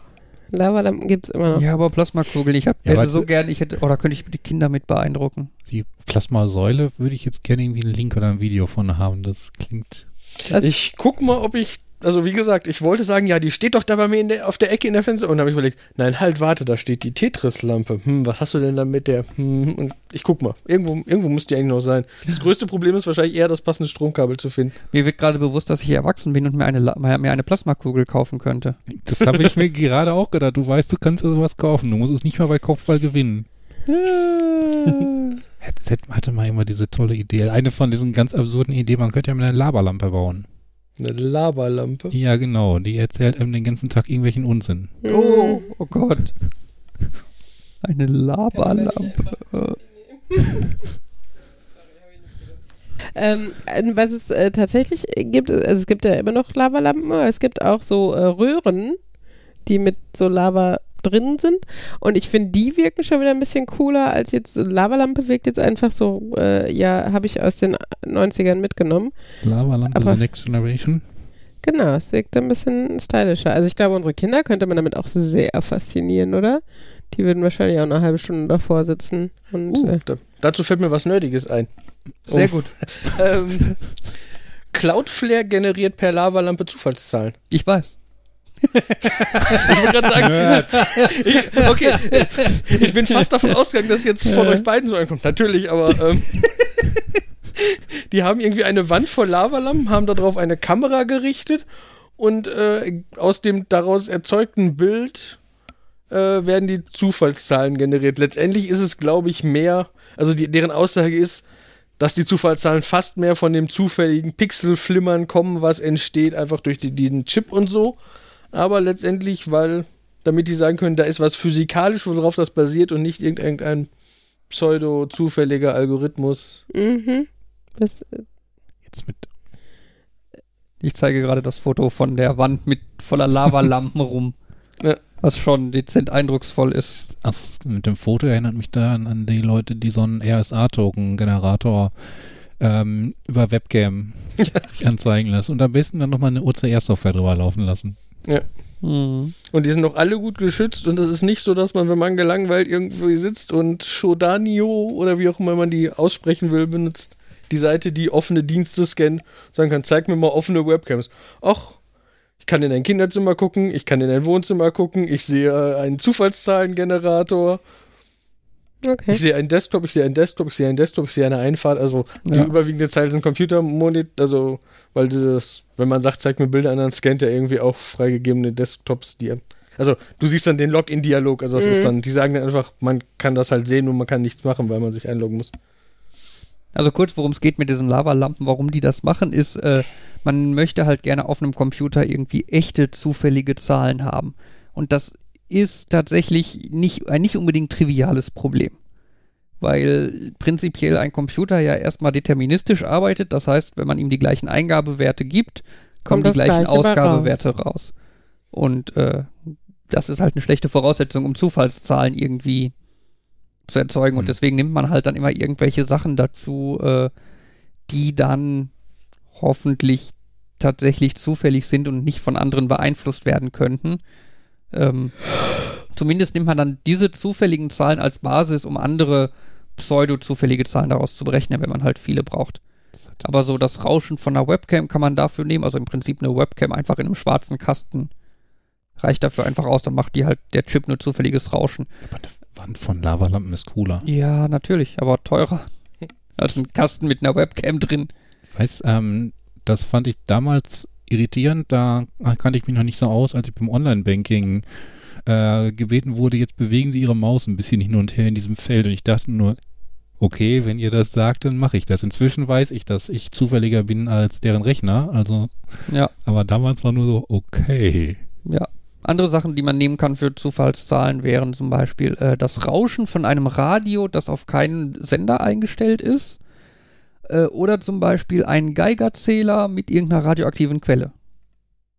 Lavalampen gibt's immer noch. Ja, aber Plasmakugeln, ich hab, Ja, hätte so gern, ich hätte, oder könnte ich die Kinder mit beeindrucken. Die Plasmasäule würde ich jetzt gerne irgendwie einen Link oder ein Video von haben. Das klingt. Also- ich guck mal, ob ich, also wie gesagt, ich wollte sagen, ja, die steht doch da bei mir in der, auf der Ecke in der Fenster. Und dann habe ich überlegt, nein, halt, warte, da steht die Tetris-Lampe. Hm, was hast du denn da mit der? Hm, und ich guck mal, irgendwo, irgendwo muss die eigentlich noch sein. Das größte Problem ist wahrscheinlich eher das passende Stromkabel zu finden. Mir wird gerade bewusst, dass ich erwachsen bin und mir eine, mir eine Plasmakugel kaufen könnte. Das habe ich mir gerade auch gedacht. Du weißt, du kannst sowas kaufen. Du musst es nicht mal bei Kopfball gewinnen. Z hatte mal immer diese tolle Idee. Eine von diesen ganz absurden Ideen, man könnte ja mit einer Lavalampe bauen. Eine Lavalampe. Ja, genau. Die erzählt einem den ganzen Tag irgendwelchen Unsinn. Oh, oh Gott. Eine Lavalampe. Ähm, was es äh, tatsächlich gibt, also es gibt ja immer noch Lavalampen, aber es gibt auch so äh, Röhren, die mit so Lava drin sind. Und ich finde, die wirken schon wieder ein bisschen cooler als jetzt so Lavalampe wirkt jetzt einfach so, äh, ja, habe ich aus den 90ern mitgenommen. Lavalampe The Next Generation. Genau, es wirkt ein bisschen stylischer. Also ich glaube, unsere Kinder könnte man damit auch sehr faszinieren, oder? Die würden wahrscheinlich auch eine halbe Stunde davor sitzen. Und, Uh, äh, da, dazu fällt mir was Nerdiges ein. Sehr Oh. gut. ähm, Cloudflare generiert per Lavalampe Zufallszahlen. Ich weiß. Ich wollte gerade sagen, ich, okay, ich bin fast davon ausgegangen, dass jetzt von euch beiden so ankommt. Natürlich, aber ähm, die haben irgendwie eine Wand voll Lavalampen, haben darauf eine Kamera gerichtet und äh, aus dem daraus erzeugten Bild äh, werden die Zufallszahlen generiert. Letztendlich ist es, glaube ich, mehr, also die, deren Aussage ist, dass die Zufallszahlen fast mehr von dem zufälligen Pixelflimmern kommen, was entsteht, einfach durch die, den Chip und so. Aber letztendlich, weil, damit die sagen können, da ist was physikalisch, worauf das basiert und nicht irgendein pseudo-zufälliger Algorithmus. mhm. Das, Jetzt mit Ich zeige gerade das Foto von der Wand mit voller Lavalampen rum. Ja. Was schon dezent eindrucksvoll ist. Das mit dem Foto erinnert mich da an, an die Leute, die so einen RSA-Token-Generator ähm, über Webcam anzeigen lassen und am besten dann nochmal eine OCR-Software drüber laufen lassen. Hm. Und die sind auch alle gut geschützt und es ist nicht so, dass man, wenn man gelangweilt irgendwo sitzt und Shodanio oder wie auch immer man die aussprechen will, benutzt, die Seite, die offene Dienste scannt, sagen kann, zeig mir mal offene Webcams. Ach, ich kann in ein Kinderzimmer gucken, ich kann in ein Wohnzimmer gucken, ich sehe einen Zufallszahlengenerator, okay. ich sehe einen Desktop, ich sehe einen Desktop, ich sehe einen Desktop, ich sehe eine Einfahrt, also die Ja. überwiegende Zeit sind Computermonit, also weil dieses, wenn man sagt, zeig mir Bilder an, dann scannt er irgendwie auch freigegebene Desktops, die also du siehst dann den Login-Dialog, also das Mhm. ist dann, die sagen dann einfach, man kann das halt sehen und man kann nichts machen, weil man sich einloggen muss. Also kurz, worum es geht mit diesen Lavalampen, warum die das machen, ist, äh, man möchte halt gerne auf einem Computer irgendwie echte zufällige Zahlen haben. Und das ist tatsächlich nicht, ein nicht unbedingt triviales Problem. Weil prinzipiell ein Computer ja erstmal deterministisch arbeitet. Das heißt, wenn man ihm die gleichen Eingabewerte gibt, kommen Kommt die gleichen Ausgabewerte raus. Und äh, das ist halt eine schlechte Voraussetzung, um Zufallszahlen irgendwie zu erzeugen. Und Hm. deswegen nimmt man halt dann immer irgendwelche Sachen dazu, äh, die dann hoffentlich tatsächlich zufällig sind und nicht von anderen beeinflusst werden könnten. Ähm, zumindest nimmt man dann diese zufälligen Zahlen als Basis, um andere pseudo-zufällige Zahlen daraus zu berechnen, wenn man halt viele braucht. Aber so das Rauschen von einer Webcam kann man dafür nehmen. Also im Prinzip eine Webcam einfach in einem schwarzen Kasten reicht dafür einfach aus. Dann macht die halt der Chip nur zufälliges Rauschen. Aber eine Wand von Lavalampen ist cooler. Ja, natürlich, aber teurer. Als ein Kasten mit einer Webcam drin. Weiß, ähm, das fand ich damals irritierend. Da kannte ich mich noch nicht so aus, als ich beim Online-Banking äh, gebeten wurde, jetzt bewegen Sie Ihre Maus ein bisschen hin und her in diesem Feld. Und ich dachte nur, okay, wenn ihr das sagt, dann mache ich das. Inzwischen weiß ich, dass ich zufälliger bin als deren Rechner. Also, Ja, aber damals war nur so, okay. ja. Andere Sachen, die man nehmen kann für Zufallszahlen, wären zum Beispiel äh, das Rauschen von einem Radio, das auf keinen Sender eingestellt ist. Äh, oder zum Beispiel ein Geigerzähler mit irgendeiner radioaktiven Quelle.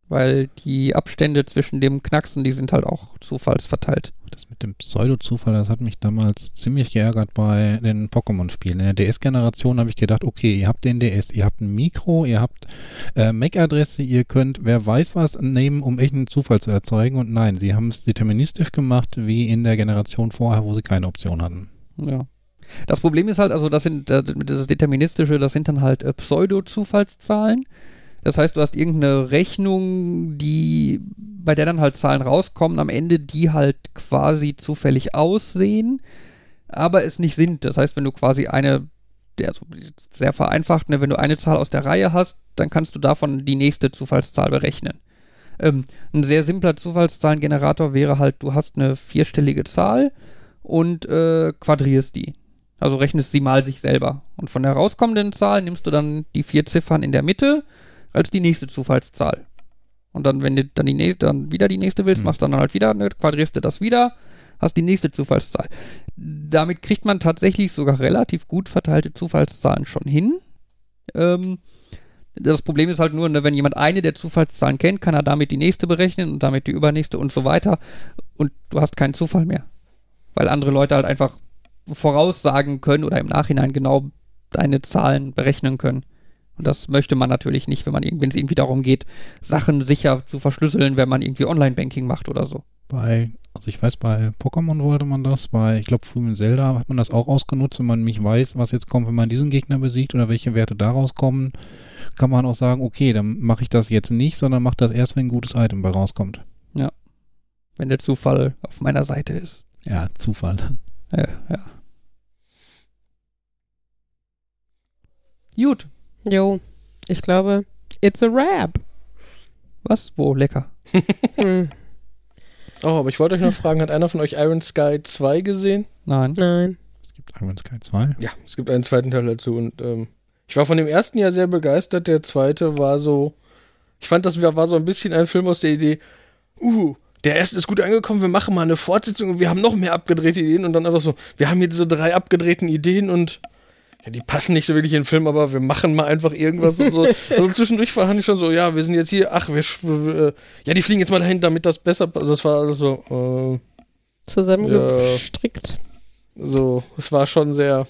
Weil die Abstände zwischen dem Knacksen, die sind halt auch zufallsverteilt. Das mit dem Pseudo-Zufall, das hat mich damals ziemlich geärgert bei den Pokémon-Spielen. In der DS-Generation habe ich gedacht, okay, ihr habt den DS, ihr habt ein Mikro, ihr habt äh, MAC-Adresse, ihr könnt, wer weiß was, nehmen, um echten Zufall zu erzeugen. Und nein, sie haben es deterministisch gemacht, wie in der Generation vorher, wo sie keine Option hatten. Ja. Das Problem ist halt, also das sind das Deterministische, das sind dann halt äh, Pseudo-Zufallszahlen. Das heißt, du hast irgendeine Rechnung, die, bei der dann halt Zahlen rauskommen, am Ende, die halt quasi zufällig aussehen, aber es nicht sind. Das heißt, wenn du quasi eine, also sehr vereinfacht, ne, wenn du eine Zahl aus der Reihe hast, dann kannst du davon die nächste Zufallszahl berechnen. Ähm, ein sehr simpler Zufallszahlengenerator wäre halt, du hast eine vierstellige Zahl und äh, quadrierst die. Also rechnest sie mal sich selber. Und von der rauskommenden Zahl nimmst du dann die vier Ziffern in der Mitte als die nächste Zufallszahl. Und dann, wenn du dann, die nächste, dann wieder die nächste willst, Hm. machst du dann halt wieder, ne, quadrierst du das wieder, hast die nächste Zufallszahl. Damit kriegt man tatsächlich sogar relativ gut verteilte Zufallszahlen schon hin. Ähm, das Problem ist halt nur, ne, wenn jemand eine der Zufallszahlen kennt, kann er damit die nächste berechnen und damit die übernächste und so weiter. Und du hast keinen Zufall mehr. Weil andere Leute halt einfach voraussagen können oder im Nachhinein genau deine Zahlen berechnen können. Und das möchte man natürlich nicht, wenn man wenn es irgendwie darum geht, Sachen sicher zu verschlüsseln, wenn man irgendwie Online-Banking macht oder so. Bei, also ich weiß, bei Pokémon wollte man das, bei, ich glaube, früher in Zelda hat man das auch ausgenutzt, wenn man nicht weiß, was jetzt kommt, wenn man diesen Gegner besiegt oder welche Werte daraus kommen, kann man auch sagen, okay, dann mache ich das jetzt nicht, sondern mache das erst, wenn ein gutes Item bei rauskommt. Wenn der Zufall auf meiner Seite ist. Ja, Zufall. Ja, ja. Gut. Jo, ich glaube, it's a rap. Was? Wo? Lecker. Hm, Oh, aber ich wollte euch noch fragen, hat einer von euch Iron Sky 2 gesehen? Nein. nein. Es gibt Iron Sky 2. Ja, es gibt einen zweiten Teil dazu und ähm, ich war von dem ersten ja sehr begeistert. Der zweite war so, ich fand, das war so ein bisschen ein Film aus der Idee, uh, der erste ist gut angekommen, wir machen mal eine Fortsetzung und wir haben noch mehr abgedrehte Ideen und dann einfach so, wir haben hier diese drei abgedrehten Ideen und ja, die passen nicht so wirklich in den Film, aber wir machen mal einfach irgendwas. und so. Also zwischendurch war ich schon so, ja, wir sind jetzt hier, ach, wir, äh, ja, die fliegen jetzt mal dahin, damit das besser, also das war alles so, äh, Zusammengestrickt. so, es war schon sehr.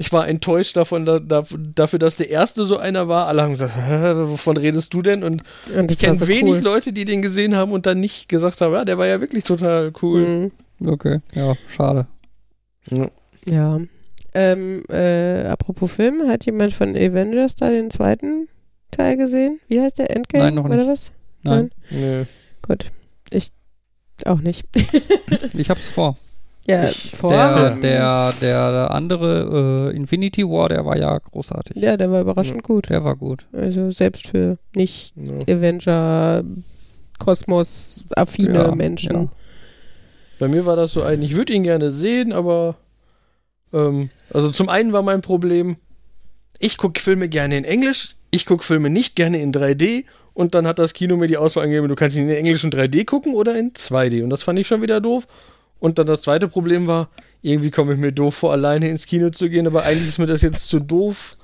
Ich war enttäuscht davon, da, da, dafür, dass der erste so einer war. Alle haben gesagt, wovon redest du denn? Und Und ich kenne so wenig cool. Leute, die den gesehen haben und dann nicht gesagt haben, ja, der war ja wirklich total cool. Mhm. Okay. Ja, schade. Ja. Ja. Ähm, äh, apropos Film, hat jemand von Avengers da den zweiten Teil gesehen? Wie heißt der? Endgame? Nein, noch Oder nicht. was? Nein. Nee. Gut. Ich auch nicht. Ich hab's vor. ja, Ich- vor. Der, der, der andere äh, Infinity War, der war ja großartig. ja, der war überraschend gut. Der war gut. Also selbst für nicht Ja. Avenger Kosmos-affine Ja, Menschen. ja. Bei mir war das so ein, ich würde ihn gerne sehen, aber ähm, also zum einen war mein Problem, ich gucke Filme gerne in Englisch, ich gucke Filme nicht gerne in 3D Und dann hat das Kino mir die Auswahl angegeben, du kannst ihn in Englisch in 3D gucken oder in 2D. Und das fand ich schon wieder doof. Und dann das zweite Problem war, irgendwie komme ich mir doof vor, alleine ins Kino zu gehen, aber eigentlich ist mir das jetzt zu doof,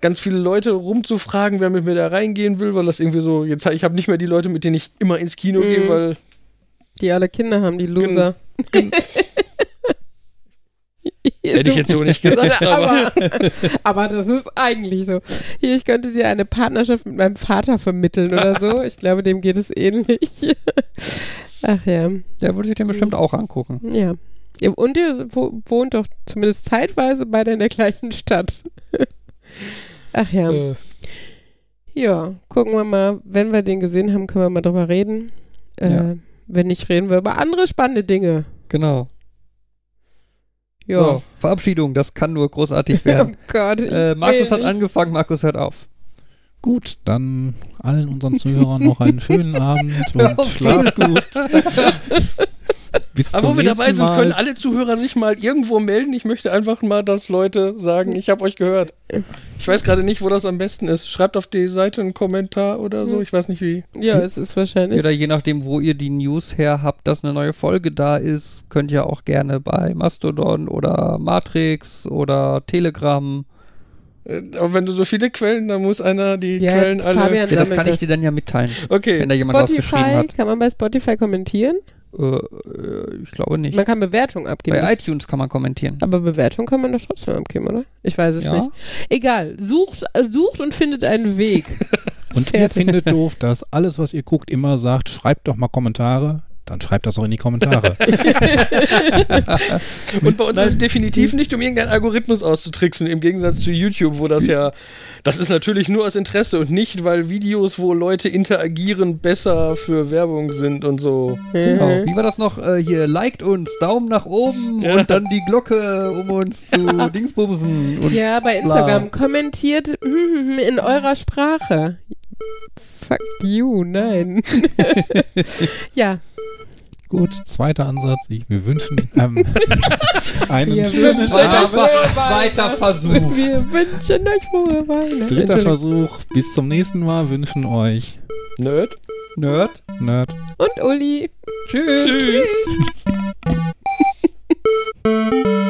ganz viele Leute rumzufragen, wer mit mir da reingehen will, weil das irgendwie so, jetzt ich habe nicht mehr die Leute, mit denen ich immer ins Kino Mhm. gehe, weil Die alle Kinder haben, die Loser. hätte ich jetzt so nicht gesagt, aber aber, das ist eigentlich so. Hier, ich könnte dir eine Partnerschaft mit meinem Vater vermitteln oder so. Ich glaube, dem geht es ähnlich. Ach ja. Der würde sich den bestimmt auch angucken. Ja. Und ihr wo, wohnt doch zumindest zeitweise beide in der gleichen Stadt. Ach ja. äh, Ja, gucken wir mal. Wenn wir den gesehen haben, können wir mal drüber reden. Äh, Ja. Wenn nicht, reden wir über andere spannende Dinge. Genau. Ja. So, Verabschiedung, das kann nur großartig Oh werden. Gott. ich äh, Markus hat angefangen, Markus hört auf. Gut, dann allen unseren Zuhörern noch einen schönen Abend und auf. schlaft gut. Bis aber wo wir dabei sind, Mal. können alle Zuhörer sich mal irgendwo melden. Ich möchte einfach mal, dass Leute sagen, ich habe euch gehört. Ich weiß gerade nicht, wo das am besten ist. Schreibt auf die Seite einen Kommentar oder so. Ich weiß nicht wie. Ja, es ist wahrscheinlich. Oder je nachdem, wo ihr die News her habt, dass eine neue Folge da ist, könnt ihr auch gerne bei Mastodon oder Matrix oder Telegram. Äh, Aber wenn du so viele Quellen, dann muss einer die Ja, Quellen alle. Fabian- Ja, das kann ich dir dann ja mitteilen, Okay. wenn da jemand was geschrieben Spotify, hat. kann man bei Spotify kommentieren? Äh, äh, ich glaube nicht. Man kann Bewertungen abgeben. Bei iTunes kann man kommentieren. Aber Bewertung kann man doch trotzdem abgeben, oder? Ich weiß es Ja. nicht. Egal. Sucht, äh, sucht und findet einen Weg. Und ihr findet doof, dass alles, was ihr guckt, immer sagt, schreibt doch mal Kommentare. Dann schreibt das auch in die Kommentare. Und bei uns ist es definitiv nicht, um irgendeinen Algorithmus auszutricksen, im Gegensatz zu YouTube, wo das ja, das ist natürlich nur aus Interesse und nicht, weil Videos, wo Leute interagieren, besser für Werbung sind und so. Genau. Wie war das noch? Äh, hier, liked uns, Daumen nach oben Ja. und dann die Glocke, um uns zu Dingsbumsen. Und Ja, bei Instagram kommentiert hm, in eurer Sprache. Fuck you, nein. ja, Gut, zweiter Ansatz. Ich, wir wünschen ähm, einen Wir schönen wünschen Zweiter Ver- zweiter. Versuch. Wir wünschen euch frohe Weihnachten. Dritter. Versuch. Bis zum nächsten Mal wünschen euch Nerd. Nerd. Nerd. Und Uli. Tschüss. Tschüss. Tschüss.